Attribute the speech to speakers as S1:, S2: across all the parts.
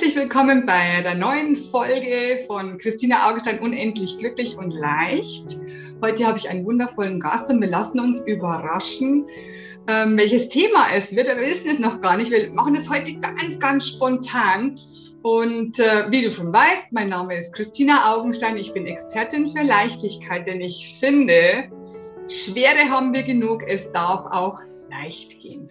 S1: Herzlich willkommen bei der neuen Folge von Christina Augenstein Unendlich glücklich und leicht. Heute habe ich einen wundervollen Gast und wir lassen uns überraschen, ähm, welches Thema es wird. Wir wissen es noch gar nicht. Wir machen es heute ganz, ganz spontan. Und äh, wie du schon weißt, mein Name ist Christina Augenstein. Ich bin Expertin für Leichtigkeit, denn ich finde, Schwere haben wir genug. Es darf auch leicht gehen.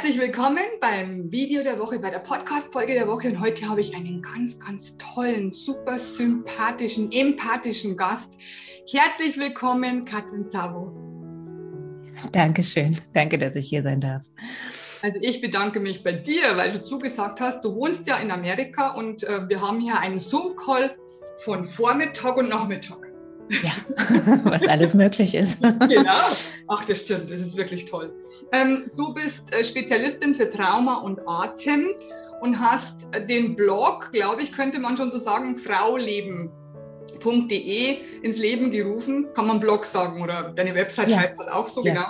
S1: Herzlich willkommen beim Video der Woche, bei der Podcast-Folge der Woche. Und heute habe ich einen ganz, ganz tollen, super sympathischen, empathischen Gast. Herzlich willkommen, Katrin Zavo.
S2: Dankeschön. Danke, dass ich hier sein darf.
S1: Also ich bedanke mich bei dir, weil du zugesagt hast, du wohnst ja in Amerika und äh, wir haben hier einen Zoom-Call von Vormittag und Nachmittag.
S2: Ja, was alles möglich ist.
S1: genau. Ach, das stimmt. Das ist wirklich toll. Ähm, du bist äh, Spezialistin für Trauma und Atem und hast den Blog, glaube ich, könnte man schon so sagen, frauleben.de ins Leben gerufen. Kann man Blog sagen oder deine Website ja. heißt halt auch so, ja. genau.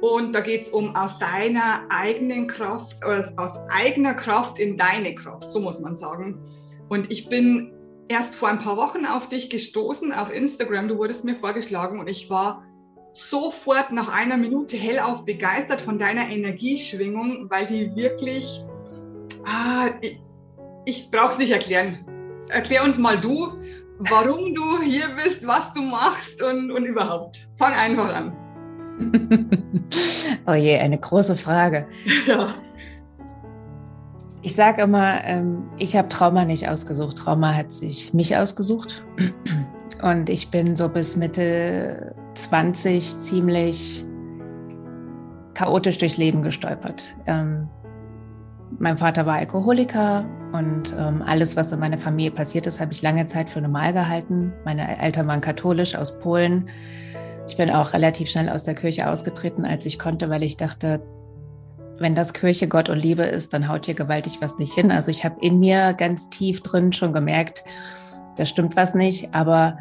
S1: Und da geht es um aus deiner eigenen Kraft, aus, aus eigener Kraft in deine Kraft, so muss man sagen. Und ich bin erst vor ein paar Wochen auf dich gestoßen auf Instagram. Du wurdest mir vorgeschlagen und ich war sofort nach einer Minute hellauf begeistert von deiner Energieschwingung, weil die wirklich, ah, ich, ich brauche es nicht erklären. Erklär uns mal du, warum du hier bist, was du machst und, und überhaupt. Fang einfach an.
S2: oh je, eine große Frage. Ja. Ich sage immer, ähm, ich habe Trauma nicht ausgesucht. Trauma hat sich mich ausgesucht. Und ich bin so bis Mitte 20 ziemlich chaotisch durchs Leben gestolpert. Ähm, mein Vater war Alkoholiker und ähm, alles, was in meiner Familie passiert ist, habe ich lange Zeit für normal gehalten. Meine Eltern waren katholisch aus Polen. Ich bin auch relativ schnell aus der Kirche ausgetreten, als ich konnte, weil ich dachte, wenn das Kirche Gott und Liebe ist, dann haut hier gewaltig was nicht hin. Also ich habe in mir ganz tief drin schon gemerkt, da stimmt was nicht, aber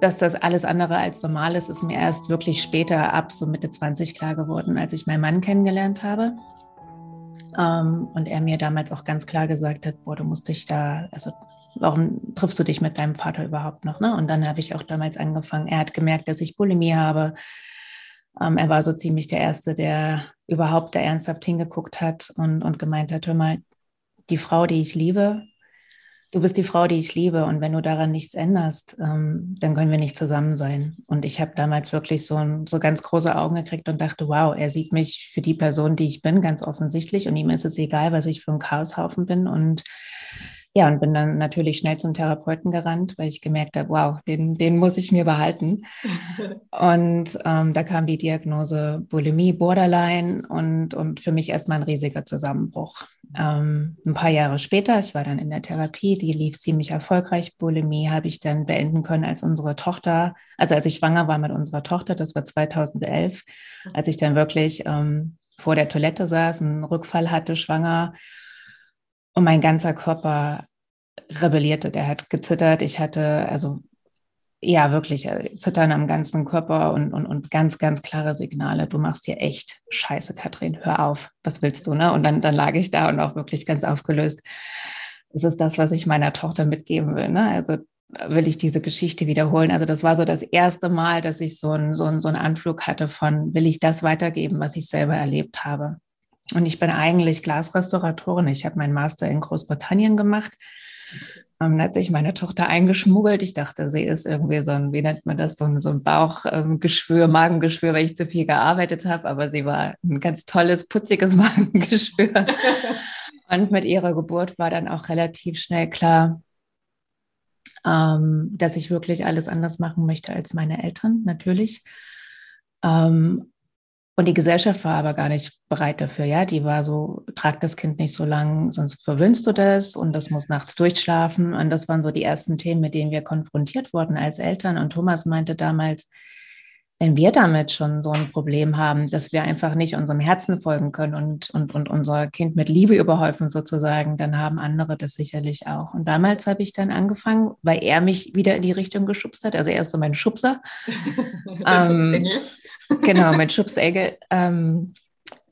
S2: dass das alles andere als normal ist, ist mir erst wirklich später ab so Mitte 20 klar geworden, als ich meinen Mann kennengelernt habe. Ähm, und er mir damals auch ganz klar gesagt hat, boah, du musst dich da, also warum triffst du dich mit deinem Vater überhaupt noch? Ne? Und dann habe ich auch damals angefangen. Er hat gemerkt, dass ich Bulimie habe. Ähm, er war so ziemlich der Erste, der überhaupt da ernsthaft hingeguckt hat und, und gemeint hat, hör mal, die Frau, die ich liebe, du bist die Frau, die ich liebe und wenn du daran nichts änderst, ähm, dann können wir nicht zusammen sein. Und ich habe damals wirklich so, ein, so ganz große Augen gekriegt und dachte, wow, er sieht mich für die Person, die ich bin, ganz offensichtlich und ihm ist es egal, was ich für ein Chaoshaufen bin und ja, und bin dann natürlich schnell zum Therapeuten gerannt, weil ich gemerkt habe, wow, den, den muss ich mir behalten. und ähm, da kam die Diagnose Bulimie, Borderline und, und für mich erstmal ein riesiger Zusammenbruch. Ähm, ein paar Jahre später, ich war dann in der Therapie, die lief ziemlich erfolgreich. Bulimie habe ich dann beenden können, als unsere Tochter, also als ich schwanger war mit unserer Tochter, das war 2011, als ich dann wirklich ähm, vor der Toilette saß, einen Rückfall hatte, schwanger und mein ganzer Körper rebellierte. Der hat gezittert. Ich hatte also ja wirklich äh, Zittern am ganzen Körper und, und, und ganz, ganz klare Signale. Du machst hier echt Scheiße, Katrin. Hör auf. Was willst du? Ne? Und dann, dann lag ich da und auch wirklich ganz aufgelöst. Das ist das, was ich meiner Tochter mitgeben will. Ne? Also will ich diese Geschichte wiederholen. Also das war so das erste Mal, dass ich so einen so einen, so einen Anflug hatte von, will ich das weitergeben, was ich selber erlebt habe. Und ich bin eigentlich Glasrestauratorin. Ich habe meinen Master in Großbritannien gemacht. Ähm, dann hat sich meine Tochter eingeschmuggelt. Ich dachte, sie ist irgendwie so ein, wie nennt man das, so ein, so ein Bauchgeschwür, ähm, Magengeschwür, weil ich zu viel gearbeitet habe. Aber sie war ein ganz tolles, putziges Magengeschwür. Und mit ihrer Geburt war dann auch relativ schnell klar, ähm, dass ich wirklich alles anders machen möchte als meine Eltern, natürlich. Ähm, Und die Gesellschaft war aber gar nicht bereit dafür, ja. Die war so, trag das Kind nicht so lang, sonst verwöhnst du das und das muss nachts durchschlafen. Und das waren so die ersten Themen, mit denen wir konfrontiert wurden als Eltern. Und Thomas meinte damals, wenn wir damit schon so ein Problem haben, dass wir einfach nicht unserem Herzen folgen können und, und, und unser Kind mit Liebe überhäufen sozusagen, dann haben andere das sicherlich auch. Und damals habe ich dann angefangen, weil er mich wieder in die Richtung geschubst hat. Also er ist so mein Schubser. ähm, genau, mein Schubsengel. Ähm,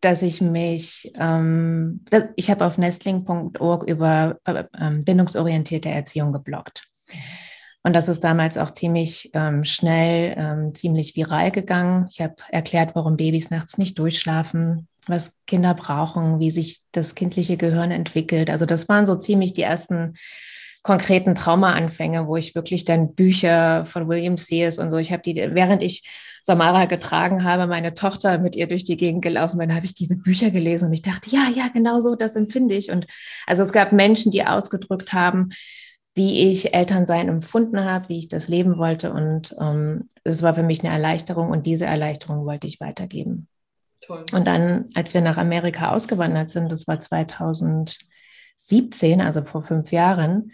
S2: dass ich mich, ähm, ich habe auf nestling.org über äh, äh, bindungsorientierte Erziehung geblockt. Und das ist damals auch ziemlich ähm, schnell, ähm, ziemlich viral gegangen. Ich habe erklärt, warum Babys nachts nicht durchschlafen, was Kinder brauchen, wie sich das kindliche Gehirn entwickelt. Also das waren so ziemlich die ersten konkreten Traumaanfänge, wo ich wirklich dann Bücher von William Sears und so, ich habe die, während ich Samara getragen habe, meine Tochter mit ihr durch die Gegend gelaufen bin, habe ich diese Bücher gelesen und ich dachte, ja, ja, genau so, das empfinde ich. Und also es gab Menschen, die ausgedrückt haben, wie ich Elternsein empfunden habe, wie ich das leben wollte. Und ähm, es war für mich eine Erleichterung und diese Erleichterung wollte ich weitergeben. Toll. Und dann, als wir nach Amerika ausgewandert sind, das war 2017, also vor fünf Jahren,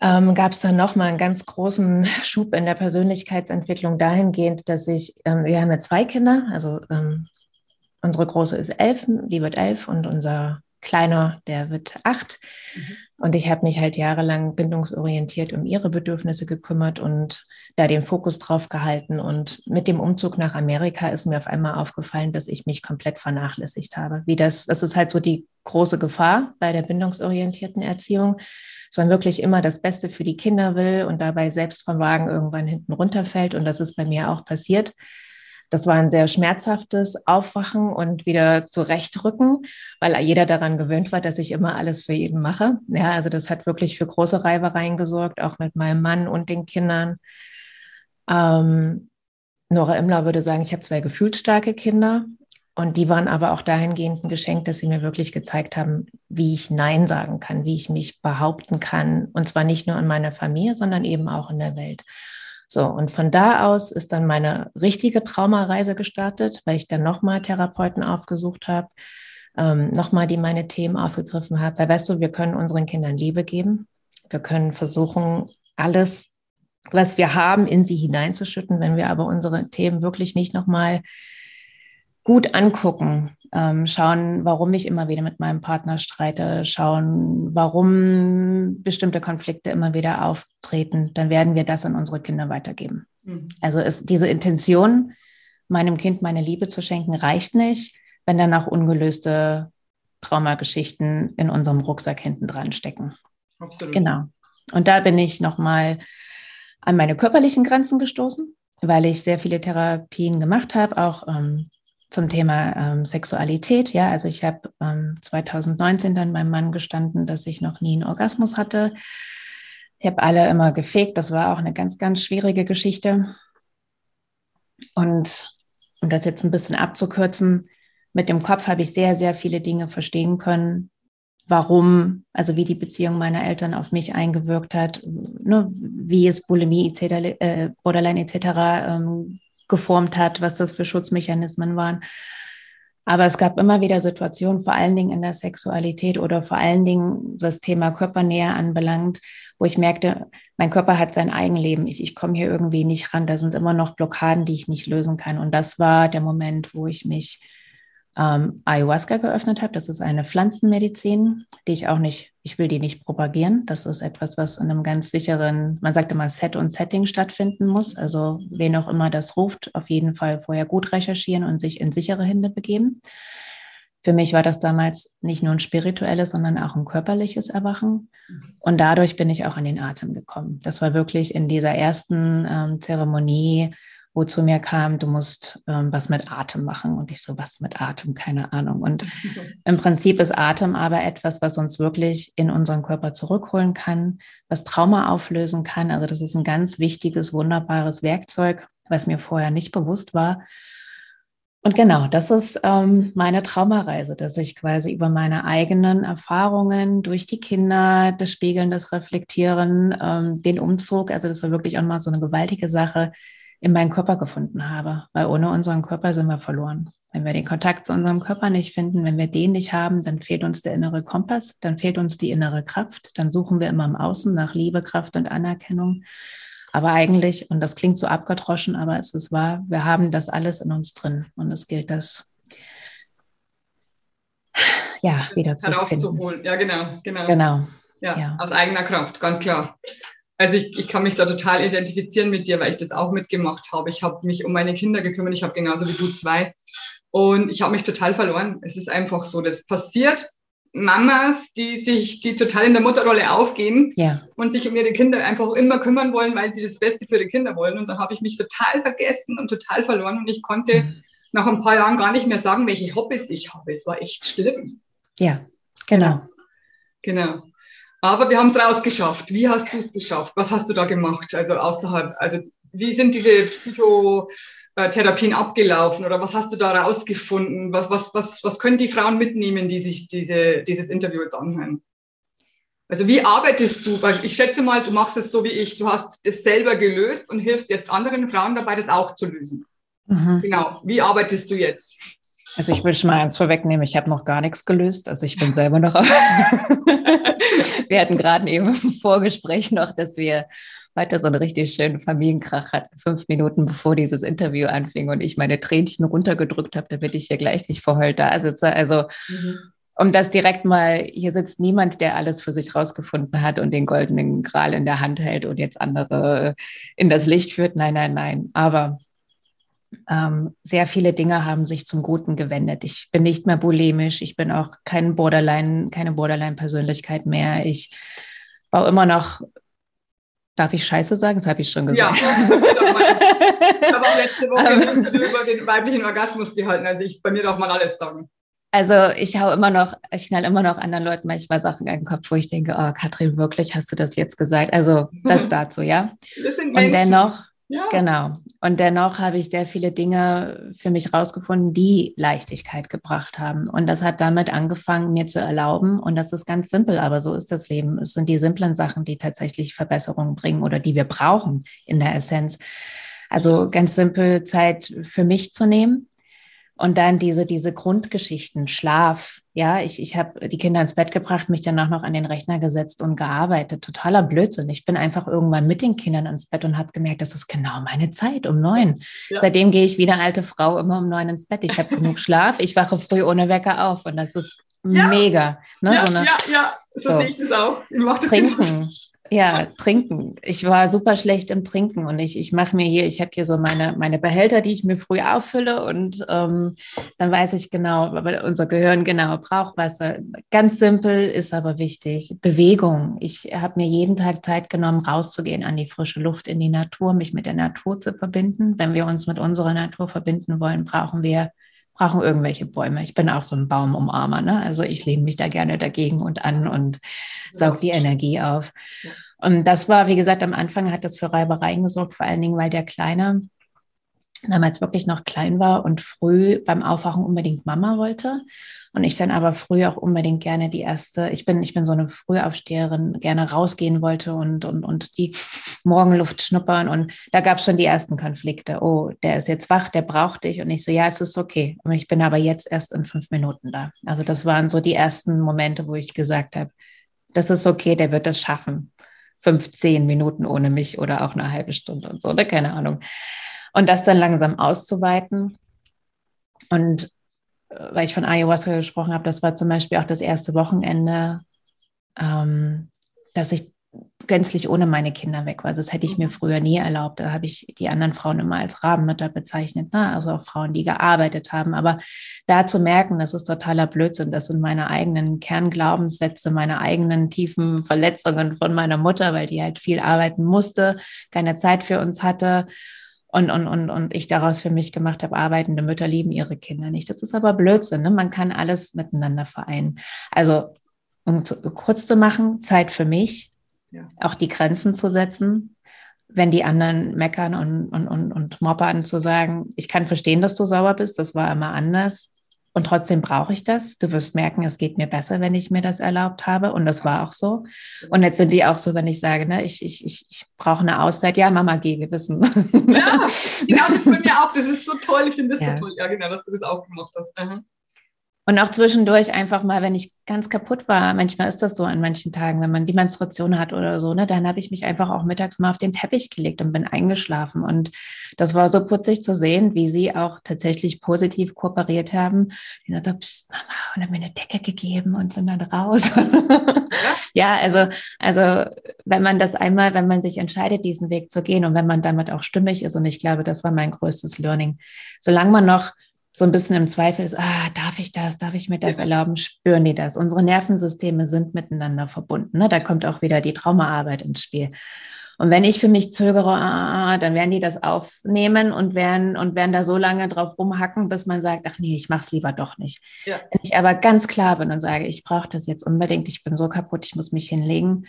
S2: ähm, gab es dann nochmal einen ganz großen Schub in der Persönlichkeitsentwicklung dahingehend, dass ich, ähm, wir haben ja zwei Kinder, also ähm, unsere Große ist elf, die wird elf und unser Kleiner, der wird acht. Mhm. Und ich habe mich halt jahrelang bindungsorientiert um ihre Bedürfnisse gekümmert und da den Fokus drauf gehalten. Und mit dem Umzug nach Amerika ist mir auf einmal aufgefallen, dass ich mich komplett vernachlässigt habe. Wie das, das ist halt so die große Gefahr bei der bindungsorientierten Erziehung, dass man wirklich immer das Beste für die Kinder will und dabei selbst vom Wagen irgendwann hinten runterfällt. Und das ist bei mir auch passiert. Das war ein sehr schmerzhaftes Aufwachen und wieder zurechtrücken, weil jeder daran gewöhnt war, dass ich immer alles für jeden mache. Ja, also das hat wirklich für große Reibereien gesorgt, auch mit meinem Mann und den Kindern. Ähm, Nora Imler würde sagen, ich habe zwei gefühlsstarke Kinder und die waren aber auch dahingehend ein Geschenk, dass sie mir wirklich gezeigt haben, wie ich Nein sagen kann, wie ich mich behaupten kann. Und zwar nicht nur in meiner Familie, sondern eben auch in der Welt. So, und von da aus ist dann meine richtige Traumareise gestartet, weil ich dann nochmal Therapeuten aufgesucht habe, ähm, nochmal die meine Themen aufgegriffen habe. Weil weißt du, wir können unseren Kindern Liebe geben. Wir können versuchen, alles, was wir haben, in sie hineinzuschütten. Wenn wir aber unsere Themen wirklich nicht nochmal gut angucken, ähm, schauen, warum ich immer wieder mit meinem Partner streite, schauen, warum bestimmte Konflikte immer wieder auftreten, dann werden wir das an unsere Kinder weitergeben. Mhm. Also ist diese Intention, meinem Kind meine Liebe zu schenken, reicht nicht, wenn dann auch ungelöste Traumageschichten in unserem Rucksack hinten dran stecken. Absolut. Genau. Und da bin ich nochmal an meine körperlichen Grenzen gestoßen, weil ich sehr viele Therapien gemacht habe, auch ähm, zum Thema ähm, Sexualität. Ja, also ich habe ähm, 2019 dann meinem Mann gestanden, dass ich noch nie einen Orgasmus hatte. Ich habe alle immer gefegt. Das war auch eine ganz, ganz schwierige Geschichte. Und um das jetzt ein bisschen abzukürzen, mit dem Kopf habe ich sehr, sehr viele Dinge verstehen können, warum, also wie die Beziehung meiner Eltern auf mich eingewirkt hat, ne, wie es Bulimie etc., äh, Borderline etc. Ähm, geformt hat, was das für Schutzmechanismen waren. Aber es gab immer wieder Situationen, vor allen Dingen in der Sexualität oder vor allen Dingen das Thema Körpernähe anbelangt, wo ich merkte, mein Körper hat sein Eigenleben. Ich, ich komme hier irgendwie nicht ran. Da sind immer noch Blockaden, die ich nicht lösen kann. Und das war der Moment, wo ich mich ähm, Ayahuasca geöffnet habe. Das ist eine Pflanzenmedizin, die ich auch nicht, ich will die nicht propagieren. Das ist etwas, was in einem ganz sicheren, man sagt immer Set und Setting stattfinden muss. Also wen auch immer das ruft, auf jeden Fall vorher gut recherchieren und sich in sichere Hände begeben. Für mich war das damals nicht nur ein spirituelles, sondern auch ein körperliches Erwachen. Und dadurch bin ich auch an den Atem gekommen. Das war wirklich in dieser ersten ähm, Zeremonie wo zu mir kam, du musst ähm, was mit Atem machen. Und ich so, was mit Atem? Keine Ahnung. Und im Prinzip ist Atem aber etwas, was uns wirklich in unseren Körper zurückholen kann, was Trauma auflösen kann. Also das ist ein ganz wichtiges, wunderbares Werkzeug, was mir vorher nicht bewusst war. Und genau, das ist ähm, meine Traumareise, dass ich quasi über meine eigenen Erfahrungen durch die Kinder, das Spiegeln, das Reflektieren, ähm, den Umzug, also das war wirklich auch mal so eine gewaltige Sache, in meinen Körper gefunden habe, weil ohne unseren Körper sind wir verloren. Wenn wir den Kontakt zu unserem Körper nicht finden, wenn wir den nicht haben, dann fehlt uns der innere Kompass, dann fehlt uns die innere Kraft, dann suchen wir immer im Außen nach Liebe, Kraft und Anerkennung. Aber eigentlich, und das klingt so abgedroschen, aber es ist wahr, wir haben das alles in uns drin und es gilt das ja wieder zu
S1: herauszuholen. Ja, genau,
S2: genau. Genau.
S1: Ja, ja, aus eigener Kraft, ganz klar. Also ich, ich kann mich da total identifizieren mit dir, weil ich das auch mitgemacht habe. Ich habe mich um meine Kinder gekümmert. Ich habe genauso wie du zwei. Und ich habe mich total verloren. Es ist einfach so, das passiert. Mamas, die sich, die total in der Mutterrolle aufgehen
S2: ja.
S1: und sich um ihre Kinder einfach immer kümmern wollen, weil sie das Beste für ihre Kinder wollen. Und dann habe ich mich total vergessen und total verloren und ich konnte mhm. nach ein paar Jahren gar nicht mehr sagen, welche Hobbys ich habe. Es war echt schlimm.
S2: Ja, genau.
S1: Genau. Aber wir haben es rausgeschafft. Wie hast du es geschafft? Was hast du da gemacht? Also außerhalb, also wie sind diese Psychotherapien abgelaufen oder was hast du da rausgefunden? Was, was, was, was können die Frauen mitnehmen, die sich diese, dieses Interview jetzt anhören? Also wie arbeitest du? Ich schätze mal, du machst es so wie ich. Du hast es selber gelöst und hilfst jetzt anderen Frauen dabei, das auch zu lösen. Mhm. Genau. Wie arbeitest du jetzt?
S2: Also ich will schon mal eins vorwegnehmen, ich habe noch gar nichts gelöst. Also ich bin selber noch. wir hatten gerade eben im Vorgespräch noch, dass wir heute so einen richtig schönen Familienkrach hatten, fünf Minuten bevor dieses Interview anfing und ich meine Tränchen runtergedrückt habe, damit ich hier gleich nicht verheult da sitze. Also mhm. um das direkt mal, hier sitzt niemand, der alles für sich rausgefunden hat und den goldenen Gral in der Hand hält und jetzt andere in das Licht führt. Nein, nein, nein. Aber ähm, sehr viele Dinge haben sich zum Guten gewendet. Ich bin nicht mehr bulimisch, ich bin auch kein Borderline, keine Borderline-Persönlichkeit mehr. Ich baue immer noch, darf ich Scheiße sagen? Das habe ich schon gesagt. Ja,
S1: ich habe auch letzte Woche Interview über den weiblichen Orgasmus gehalten. Also ich, bei mir darf man alles sagen.
S2: Also ich hau immer noch, ich knall immer noch anderen Leuten manchmal Sachen in den Kopf, wo ich denke, oh Katrin, wirklich, hast du das jetzt gesagt? Also das dazu, ja. Das sind Und dennoch, ja. Genau. Und dennoch habe ich sehr viele Dinge für mich rausgefunden, die Leichtigkeit gebracht haben. Und das hat damit angefangen, mir zu erlauben. Und das ist ganz simpel, aber so ist das Leben. Es sind die simplen Sachen, die tatsächlich Verbesserungen bringen oder die wir brauchen in der Essenz. Also ganz simpel Zeit für mich zu nehmen, und dann diese, diese Grundgeschichten, Schlaf. Ja, ich, ich habe die Kinder ins Bett gebracht, mich danach noch an den Rechner gesetzt und gearbeitet. Totaler Blödsinn. Ich bin einfach irgendwann mit den Kindern ins Bett und habe gemerkt, das ist genau meine Zeit, um neun. Ja. Seitdem gehe ich wie eine alte Frau immer um neun ins Bett. Ich habe genug Schlaf, ich wache früh ohne Wecker auf und das ist ja. mega.
S1: Ne? Ja, so eine, ja, ja, so, so sehe ich das auch.
S2: Ich trinken. Ja, trinken. Ich war super schlecht im Trinken und ich, ich mache mir hier, ich habe hier so meine, meine Behälter, die ich mir früh auffülle und ähm, dann weiß ich genau, weil unser Gehirn genau braucht Wasser. Ganz simpel, ist aber wichtig. Bewegung. Ich habe mir jeden Tag Zeit genommen, rauszugehen an die frische Luft, in die Natur, mich mit der Natur zu verbinden. Wenn wir uns mit unserer Natur verbinden wollen, brauchen wir brauchen irgendwelche Bäume. Ich bin auch so ein Baumumarmer. Ne? Also ich lehne mich da gerne dagegen und an und saug die Energie auf. Und das war, wie gesagt, am Anfang hat das für Reibereien gesorgt, vor allen Dingen, weil der Kleine damals wirklich noch klein war und früh beim Aufwachen unbedingt Mama wollte. Und ich dann aber früh auch unbedingt gerne die erste, ich bin, ich bin so eine Frühaufsteherin, gerne rausgehen wollte und, und, und die Morgenluft schnuppern. Und da gab es schon die ersten Konflikte. Oh, der ist jetzt wach, der braucht dich. Und ich so, ja, es ist okay. Und ich bin aber jetzt erst in fünf Minuten da. Also das waren so die ersten Momente, wo ich gesagt habe, das ist okay, der wird das schaffen. 15 Minuten ohne mich oder auch eine halbe Stunde und so, ne? keine Ahnung. Und das dann langsam auszuweiten. Und äh, weil ich von Ayahuasca gesprochen habe, das war zum Beispiel auch das erste Wochenende, ähm, dass ich gänzlich ohne meine Kinder weg war. Also das hätte ich mir mhm. früher nie erlaubt. Da habe ich die anderen Frauen immer als Rabenmütter bezeichnet, ne? also auch Frauen, die gearbeitet haben. Aber da zu merken, das ist totaler Blödsinn, das sind meine eigenen Kernglaubenssätze, meine eigenen tiefen Verletzungen von meiner Mutter, weil die halt viel arbeiten musste, keine Zeit für uns hatte. Und, und, und, und ich daraus für mich gemacht habe, arbeitende Mütter lieben ihre Kinder nicht. Das ist aber Blödsinn. Ne? Man kann alles miteinander vereinen. Also, um zu, kurz zu machen, Zeit für mich, ja. auch die Grenzen zu setzen, wenn die anderen meckern und, und, und, und moppern, zu sagen, ich kann verstehen, dass du sauer bist, das war immer anders. Und trotzdem brauche ich das. Du wirst merken, es geht mir besser, wenn ich mir das erlaubt habe. Und das war auch so. Und jetzt sind die auch so, wenn ich sage, ne, ich, ich, ich, ich brauche eine Auszeit. Ja, Mama, geh, wir wissen.
S1: Ja, genau, das ist bei mir auch. Das ist so toll. Ich finde das ja. so toll. Ja, genau, dass du das auch gemacht hast. Aha.
S2: Und auch zwischendurch einfach mal, wenn ich ganz kaputt war, manchmal ist das so an manchen Tagen, wenn man die Menstruation hat oder so, ne, dann habe ich mich einfach auch mittags mal auf den Teppich gelegt und bin eingeschlafen. Und das war so putzig zu sehen, wie sie auch tatsächlich positiv kooperiert haben. Die sagt, Psst, Mama, und haben mir eine Decke gegeben und sind dann raus. ja, also, also wenn man das einmal, wenn man sich entscheidet, diesen Weg zu gehen und wenn man damit auch stimmig ist, und ich glaube, das war mein größtes Learning, solange man noch so ein bisschen im Zweifel ist, ah, darf ich das, darf ich mir das erlauben, spüren die das. Unsere Nervensysteme sind miteinander verbunden. Ne? Da kommt auch wieder die Traumaarbeit ins Spiel. Und wenn ich für mich zögere, ah, dann werden die das aufnehmen und werden, und werden da so lange drauf rumhacken, bis man sagt, ach nee, ich mache es lieber doch nicht. Ja. Wenn ich aber ganz klar bin und sage, ich brauche das jetzt unbedingt, ich bin so kaputt, ich muss mich hinlegen,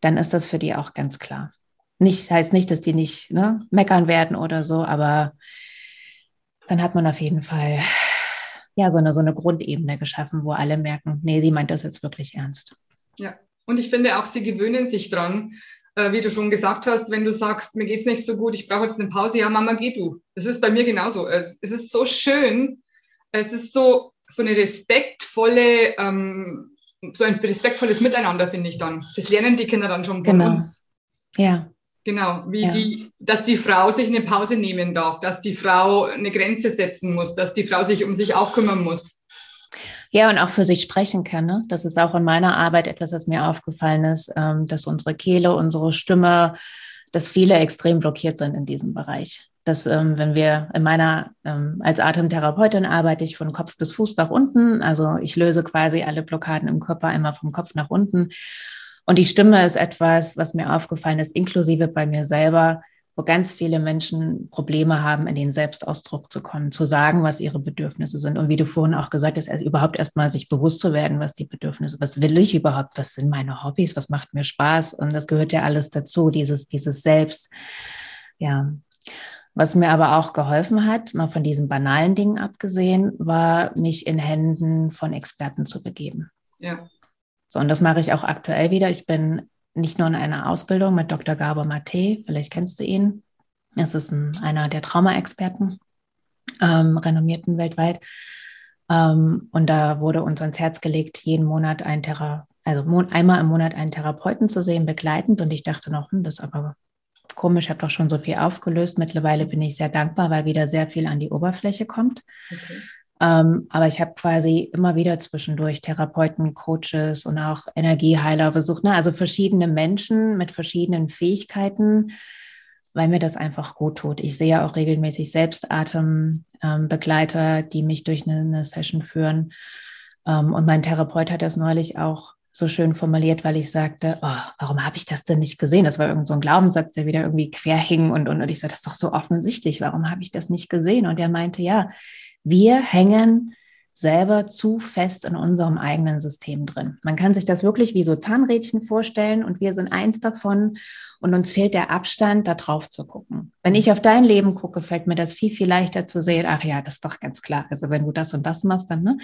S2: dann ist das für die auch ganz klar. Nicht, heißt nicht, dass die nicht ne, meckern werden oder so, aber dann hat man auf jeden Fall ja so eine, so eine Grundebene geschaffen, wo alle merken, nee, sie meint das jetzt wirklich ernst.
S1: Ja, und ich finde auch, sie gewöhnen sich dran. Äh, wie du schon gesagt hast, wenn du sagst, mir geht es nicht so gut, ich brauche jetzt eine Pause, ja, Mama, geh du. Das ist bei mir genauso. Es ist so schön, es ist so, so eine respektvolle, ähm, so ein respektvolles Miteinander, finde ich dann. Das lernen die Kinder dann schon von genau. uns.
S2: Ja.
S1: Genau, wie ja. die, dass die Frau sich eine Pause nehmen darf, dass die Frau eine Grenze setzen muss, dass die Frau sich um sich auch kümmern muss.
S2: Ja, und auch für sich sprechen kann. Ne? Das ist auch in meiner Arbeit etwas, was mir aufgefallen ist, ähm, dass unsere Kehle, unsere Stimme, dass viele extrem blockiert sind in diesem Bereich. Dass, ähm, wenn wir in meiner, ähm, als Atemtherapeutin arbeite ich von Kopf bis Fuß nach unten. Also ich löse quasi alle Blockaden im Körper einmal vom Kopf nach unten. Und die Stimme ist etwas, was mir aufgefallen ist, inklusive bei mir selber, wo ganz viele Menschen Probleme haben, in den Selbstausdruck zu kommen, zu sagen, was ihre Bedürfnisse sind. Und wie du vorhin auch gesagt hast, also überhaupt erstmal sich bewusst zu werden, was die Bedürfnisse, was will ich überhaupt, was sind meine Hobbys, was macht mir Spaß. Und das gehört ja alles dazu, dieses, dieses Selbst. Ja. Was mir aber auch geholfen hat, mal von diesen banalen Dingen abgesehen, war, mich in Händen von Experten zu begeben. Ja. So, und das mache ich auch aktuell wieder. Ich bin nicht nur in einer Ausbildung mit Dr. Gabor Mate, vielleicht kennst du ihn. Das ist ein, einer der Trauma-Experten, ähm, renommierten weltweit. Ähm, und da wurde uns ans Herz gelegt, jeden Monat ein Thera also einmal im Monat einen Therapeuten zu sehen, begleitend. Und ich dachte noch, hm, das ist aber komisch, ich habe doch schon so viel aufgelöst. Mittlerweile bin ich sehr dankbar, weil wieder sehr viel an die Oberfläche kommt. Okay. Ähm, aber ich habe quasi immer wieder zwischendurch Therapeuten, Coaches und auch Energieheiler besucht. Ne? Also verschiedene Menschen mit verschiedenen Fähigkeiten, weil mir das einfach gut tut. Ich sehe auch regelmäßig Selbstatembegleiter, ähm, die mich durch eine, eine Session führen. Ähm, und mein Therapeut hat das neulich auch so schön formuliert, weil ich sagte, oh, warum habe ich das denn nicht gesehen? Das war irgend so ein Glaubenssatz, der wieder irgendwie quer hing und, und, und ich sagte, das ist doch so offensichtlich, warum habe ich das nicht gesehen? Und er meinte, ja, wir hängen selber zu fest in unserem eigenen System drin. Man kann sich das wirklich wie so Zahnrädchen vorstellen und wir sind eins davon und uns fehlt der Abstand, da drauf zu gucken. Wenn ich auf dein Leben gucke, fällt mir das viel, viel leichter zu sehen, ach ja, das ist doch ganz klar. Also wenn du das und das machst, dann, ne?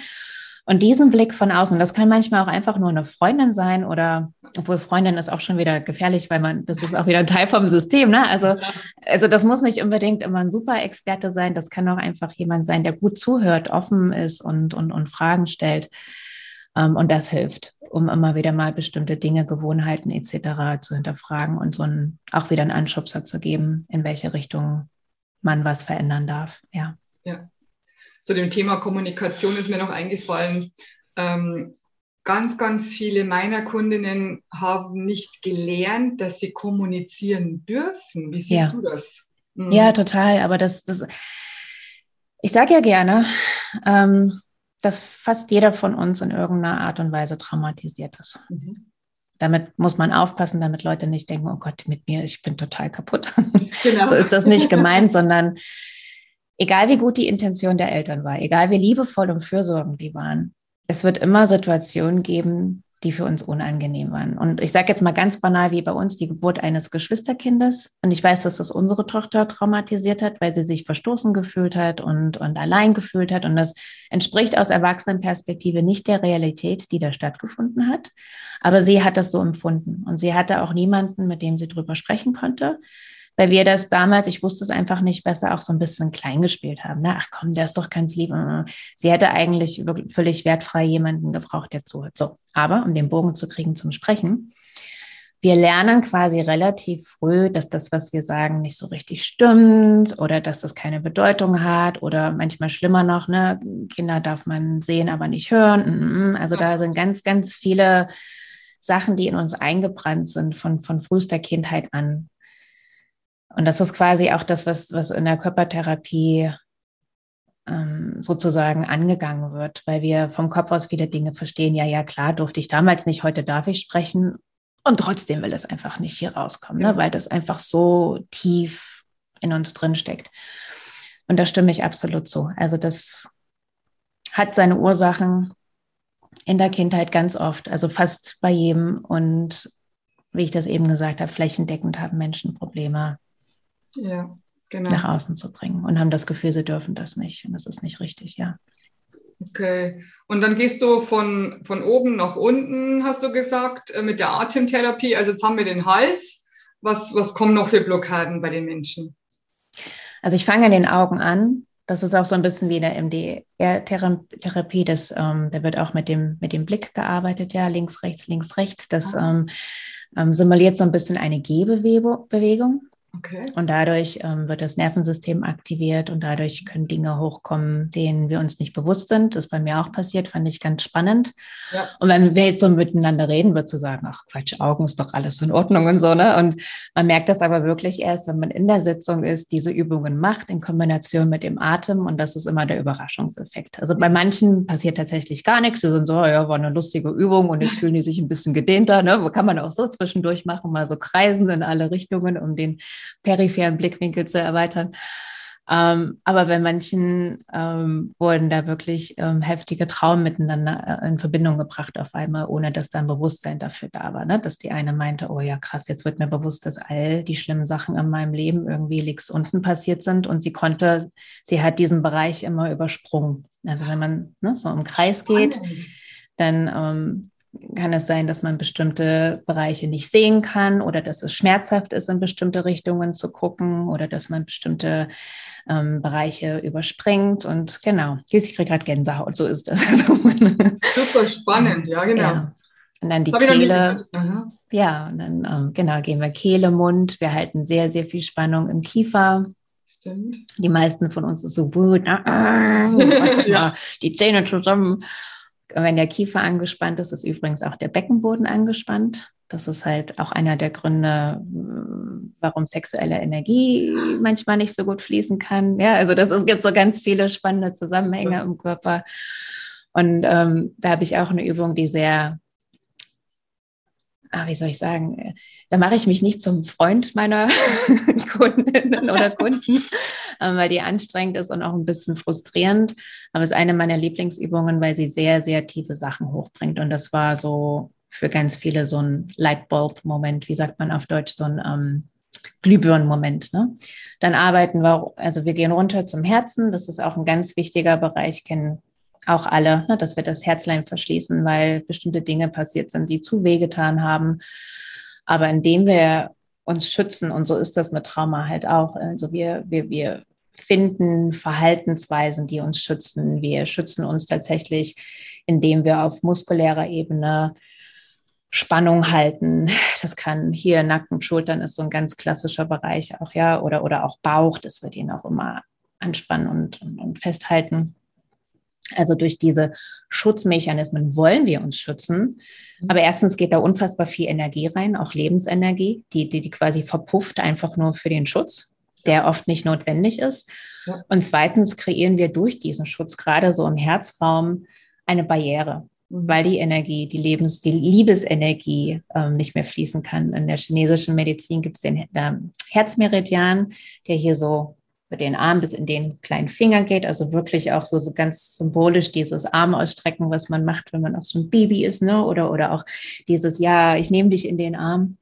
S2: Und diesen Blick von außen, das kann manchmal auch einfach nur eine Freundin sein oder, obwohl Freundin ist auch schon wieder gefährlich, weil man, das ist auch wieder ein Teil vom System, ne? Also, also das muss nicht unbedingt immer ein super Experte sein. Das kann auch einfach jemand sein, der gut zuhört, offen ist und, und, und Fragen stellt. Ähm, und das hilft, um immer wieder mal bestimmte Dinge, Gewohnheiten etc. zu hinterfragen und so einen, auch wieder einen Anschubser zu geben, in welche Richtung man was verändern darf. Ja.
S1: Ja, zu dem Thema Kommunikation ist mir noch eingefallen. Ähm, ganz, ganz viele meiner Kundinnen haben nicht gelernt, dass sie kommunizieren dürfen. Wie siehst ja. du das?
S2: Mhm. Ja, total. Aber das, das ich sage ja gerne, ähm, dass fast jeder von uns in irgendeiner Art und Weise traumatisiert ist. Mhm. Damit muss man aufpassen, damit Leute nicht denken, oh Gott, mit mir, ich bin total kaputt. Genau. so ist das nicht gemeint, sondern egal wie gut die Intention der Eltern war, egal wie liebevoll und fürsorgend die waren, es wird immer Situationen geben, die für uns unangenehm waren. Und ich sage jetzt mal ganz banal wie bei uns die Geburt eines Geschwisterkindes. Und ich weiß, dass das unsere Tochter traumatisiert hat, weil sie sich verstoßen gefühlt hat und, und allein gefühlt hat. Und das entspricht aus Erwachsenenperspektive nicht der Realität, die da stattgefunden hat. Aber sie hat das so empfunden. Und sie hatte auch niemanden, mit dem sie drüber sprechen konnte weil wir das damals, ich wusste es einfach nicht besser, auch so ein bisschen klein gespielt haben. Ne? Ach komm, der ist doch ganz lieb. Sie hätte eigentlich wirklich völlig wertfrei jemanden gebraucht, der zuhört. So, aber um den Bogen zu kriegen zum Sprechen, wir lernen quasi relativ früh, dass das, was wir sagen, nicht so richtig stimmt oder dass das keine Bedeutung hat oder manchmal schlimmer noch, ne, Kinder darf man sehen, aber nicht hören. Also da sind ganz, ganz viele Sachen, die in uns eingebrannt sind von, von frühester Kindheit an. Und das ist quasi auch das, was, was in der Körpertherapie ähm, sozusagen angegangen wird, weil wir vom Kopf aus viele Dinge verstehen. Ja, ja, klar, durfte ich damals nicht, heute darf ich sprechen. Und trotzdem will es einfach nicht hier rauskommen, ne? weil das einfach so tief in uns drin steckt. Und da stimme ich absolut zu. Also das hat seine Ursachen in der Kindheit ganz oft, also fast bei jedem. Und wie ich das eben gesagt habe, flächendeckend haben Menschen Probleme ja, genau. nach außen zu bringen und haben das Gefühl, sie dürfen das nicht. Und das ist nicht richtig, ja.
S1: Okay. Und dann gehst du von, von oben nach unten, hast du gesagt, äh, mit der Atemtherapie. Also jetzt haben wir den Hals. Was, was kommen noch für Blockaden bei den Menschen?
S2: Also ich fange an den Augen an. Das ist auch so ein bisschen wie in der MDR-Therapie. Das, ähm, da wird auch mit dem, mit dem Blick gearbeitet, ja, links, rechts, links, rechts. Das ah. ähm, ähm, simuliert so ein bisschen eine Gehbewegung. Okay. Und dadurch ähm, wird das Nervensystem aktiviert und dadurch können Dinge hochkommen, denen wir uns nicht bewusst sind. Das ist bei mir auch passiert, fand ich ganz spannend. Ja. Und wenn wir jetzt so miteinander reden, wird zu sagen, ach Quatsch, Augen ist doch alles in Ordnung und so, ne? Und man merkt das aber wirklich erst, wenn man in der Sitzung ist, diese Übungen macht in Kombination mit dem Atem und das ist immer der Überraschungseffekt. Also bei manchen passiert tatsächlich gar nichts. Sie sind so, ja, war eine lustige Übung und jetzt fühlen die sich ein bisschen gedehnter, ne? Kann man auch so zwischendurch machen, mal so kreisen in alle Richtungen, um den peripheren Blickwinkel zu erweitern. Ähm, aber bei manchen ähm, wurden da wirklich ähm, heftige Traumen miteinander äh, in Verbindung gebracht auf einmal, ohne dass da ein Bewusstsein dafür da war. Ne? Dass die eine meinte, oh ja, krass, jetzt wird mir bewusst, dass all die schlimmen Sachen in meinem Leben irgendwie links unten passiert sind und sie konnte, sie hat diesen Bereich immer übersprungen. Also wenn man ne, so im Kreis Spannend. geht, dann ähm, kann es sein, dass man bestimmte Bereiche nicht sehen kann oder dass es schmerzhaft ist, in bestimmte Richtungen zu gucken oder dass man bestimmte ähm, Bereiche überspringt. Und genau, ich kriege gerade Gänsehaut, so ist das.
S1: Super spannend, ja, genau. Ja.
S2: Und dann die Kehle. Ja, und dann ähm, genau gehen wir Kehle, Mund. Wir halten sehr, sehr viel Spannung im Kiefer. Stimmt. Die meisten von uns ist so wut, ja. die Zähne zusammen. Wenn der Kiefer angespannt ist, ist übrigens auch der Beckenboden angespannt. Das ist halt auch einer der Gründe, warum sexuelle Energie manchmal nicht so gut fließen kann. Ja, also das, es gibt so ganz viele spannende Zusammenhänge im Körper. Und ähm, da habe ich auch eine Übung, die sehr, ah, wie soll ich sagen, da mache ich mich nicht zum Freund meiner Kundinnen oder Kunden, ähm, weil die anstrengend ist und auch ein bisschen frustrierend. Aber es ist eine meiner Lieblingsübungen, weil sie sehr, sehr tiefe Sachen hochbringt. Und das war so für ganz viele so ein Lightbulb-Moment, wie sagt man auf Deutsch, so ein ähm, Glühbirnen-Moment. Ne? Dann arbeiten wir, also wir gehen runter zum Herzen. Das ist auch ein ganz wichtiger Bereich, kennen auch alle, ne, dass wir das Herzlein verschließen, weil bestimmte Dinge passiert sind, die zu wehgetan haben. Aber indem wir uns schützen. Und so ist das mit Trauma halt auch. Also wir, wir, wir finden Verhaltensweisen, die uns schützen. Wir schützen uns tatsächlich, indem wir auf muskulärer Ebene Spannung halten. Das kann hier Nacken, Schultern ist so ein ganz klassischer Bereich auch, ja, oder, oder auch Bauch, das wird ihn auch immer anspannen und, und, und festhalten. Also durch diese Schutzmechanismen wollen wir uns schützen. Mhm. Aber erstens geht da unfassbar viel Energie rein, auch Lebensenergie, die, die, die quasi verpufft einfach nur für den Schutz, der oft nicht notwendig ist. Und zweitens kreieren wir durch diesen Schutz gerade so im Herzraum eine Barriere, mhm. weil die Energie, die Lebens-, die Liebesenergie ähm, nicht mehr fließen kann. In der chinesischen Medizin gibt es den äh, Herzmeridian, der hier so über den Arm bis in den kleinen Finger geht, also wirklich auch so, so ganz symbolisch dieses Arm ausstrecken, was man macht, wenn man auch so ein Baby ist, ne? Oder, oder auch dieses, ja, ich nehme dich in den Arm.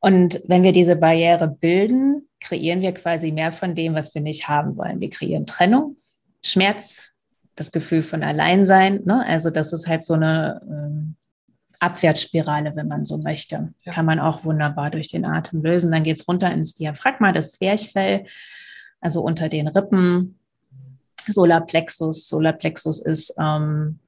S2: Und wenn wir diese Barriere bilden, kreieren wir quasi mehr von dem, was wir nicht haben wollen. Wir kreieren Trennung, Schmerz, das Gefühl von Alleinsein. Ne? Also das ist halt so eine ähm, Abwärtsspirale, wenn man so möchte. Ja. Kann man auch wunderbar durch den Atem lösen. Dann geht es runter ins Diaphragma, das Zwerchfell, also unter den Rippen. Solarplexus. Solarplexus ist ähm,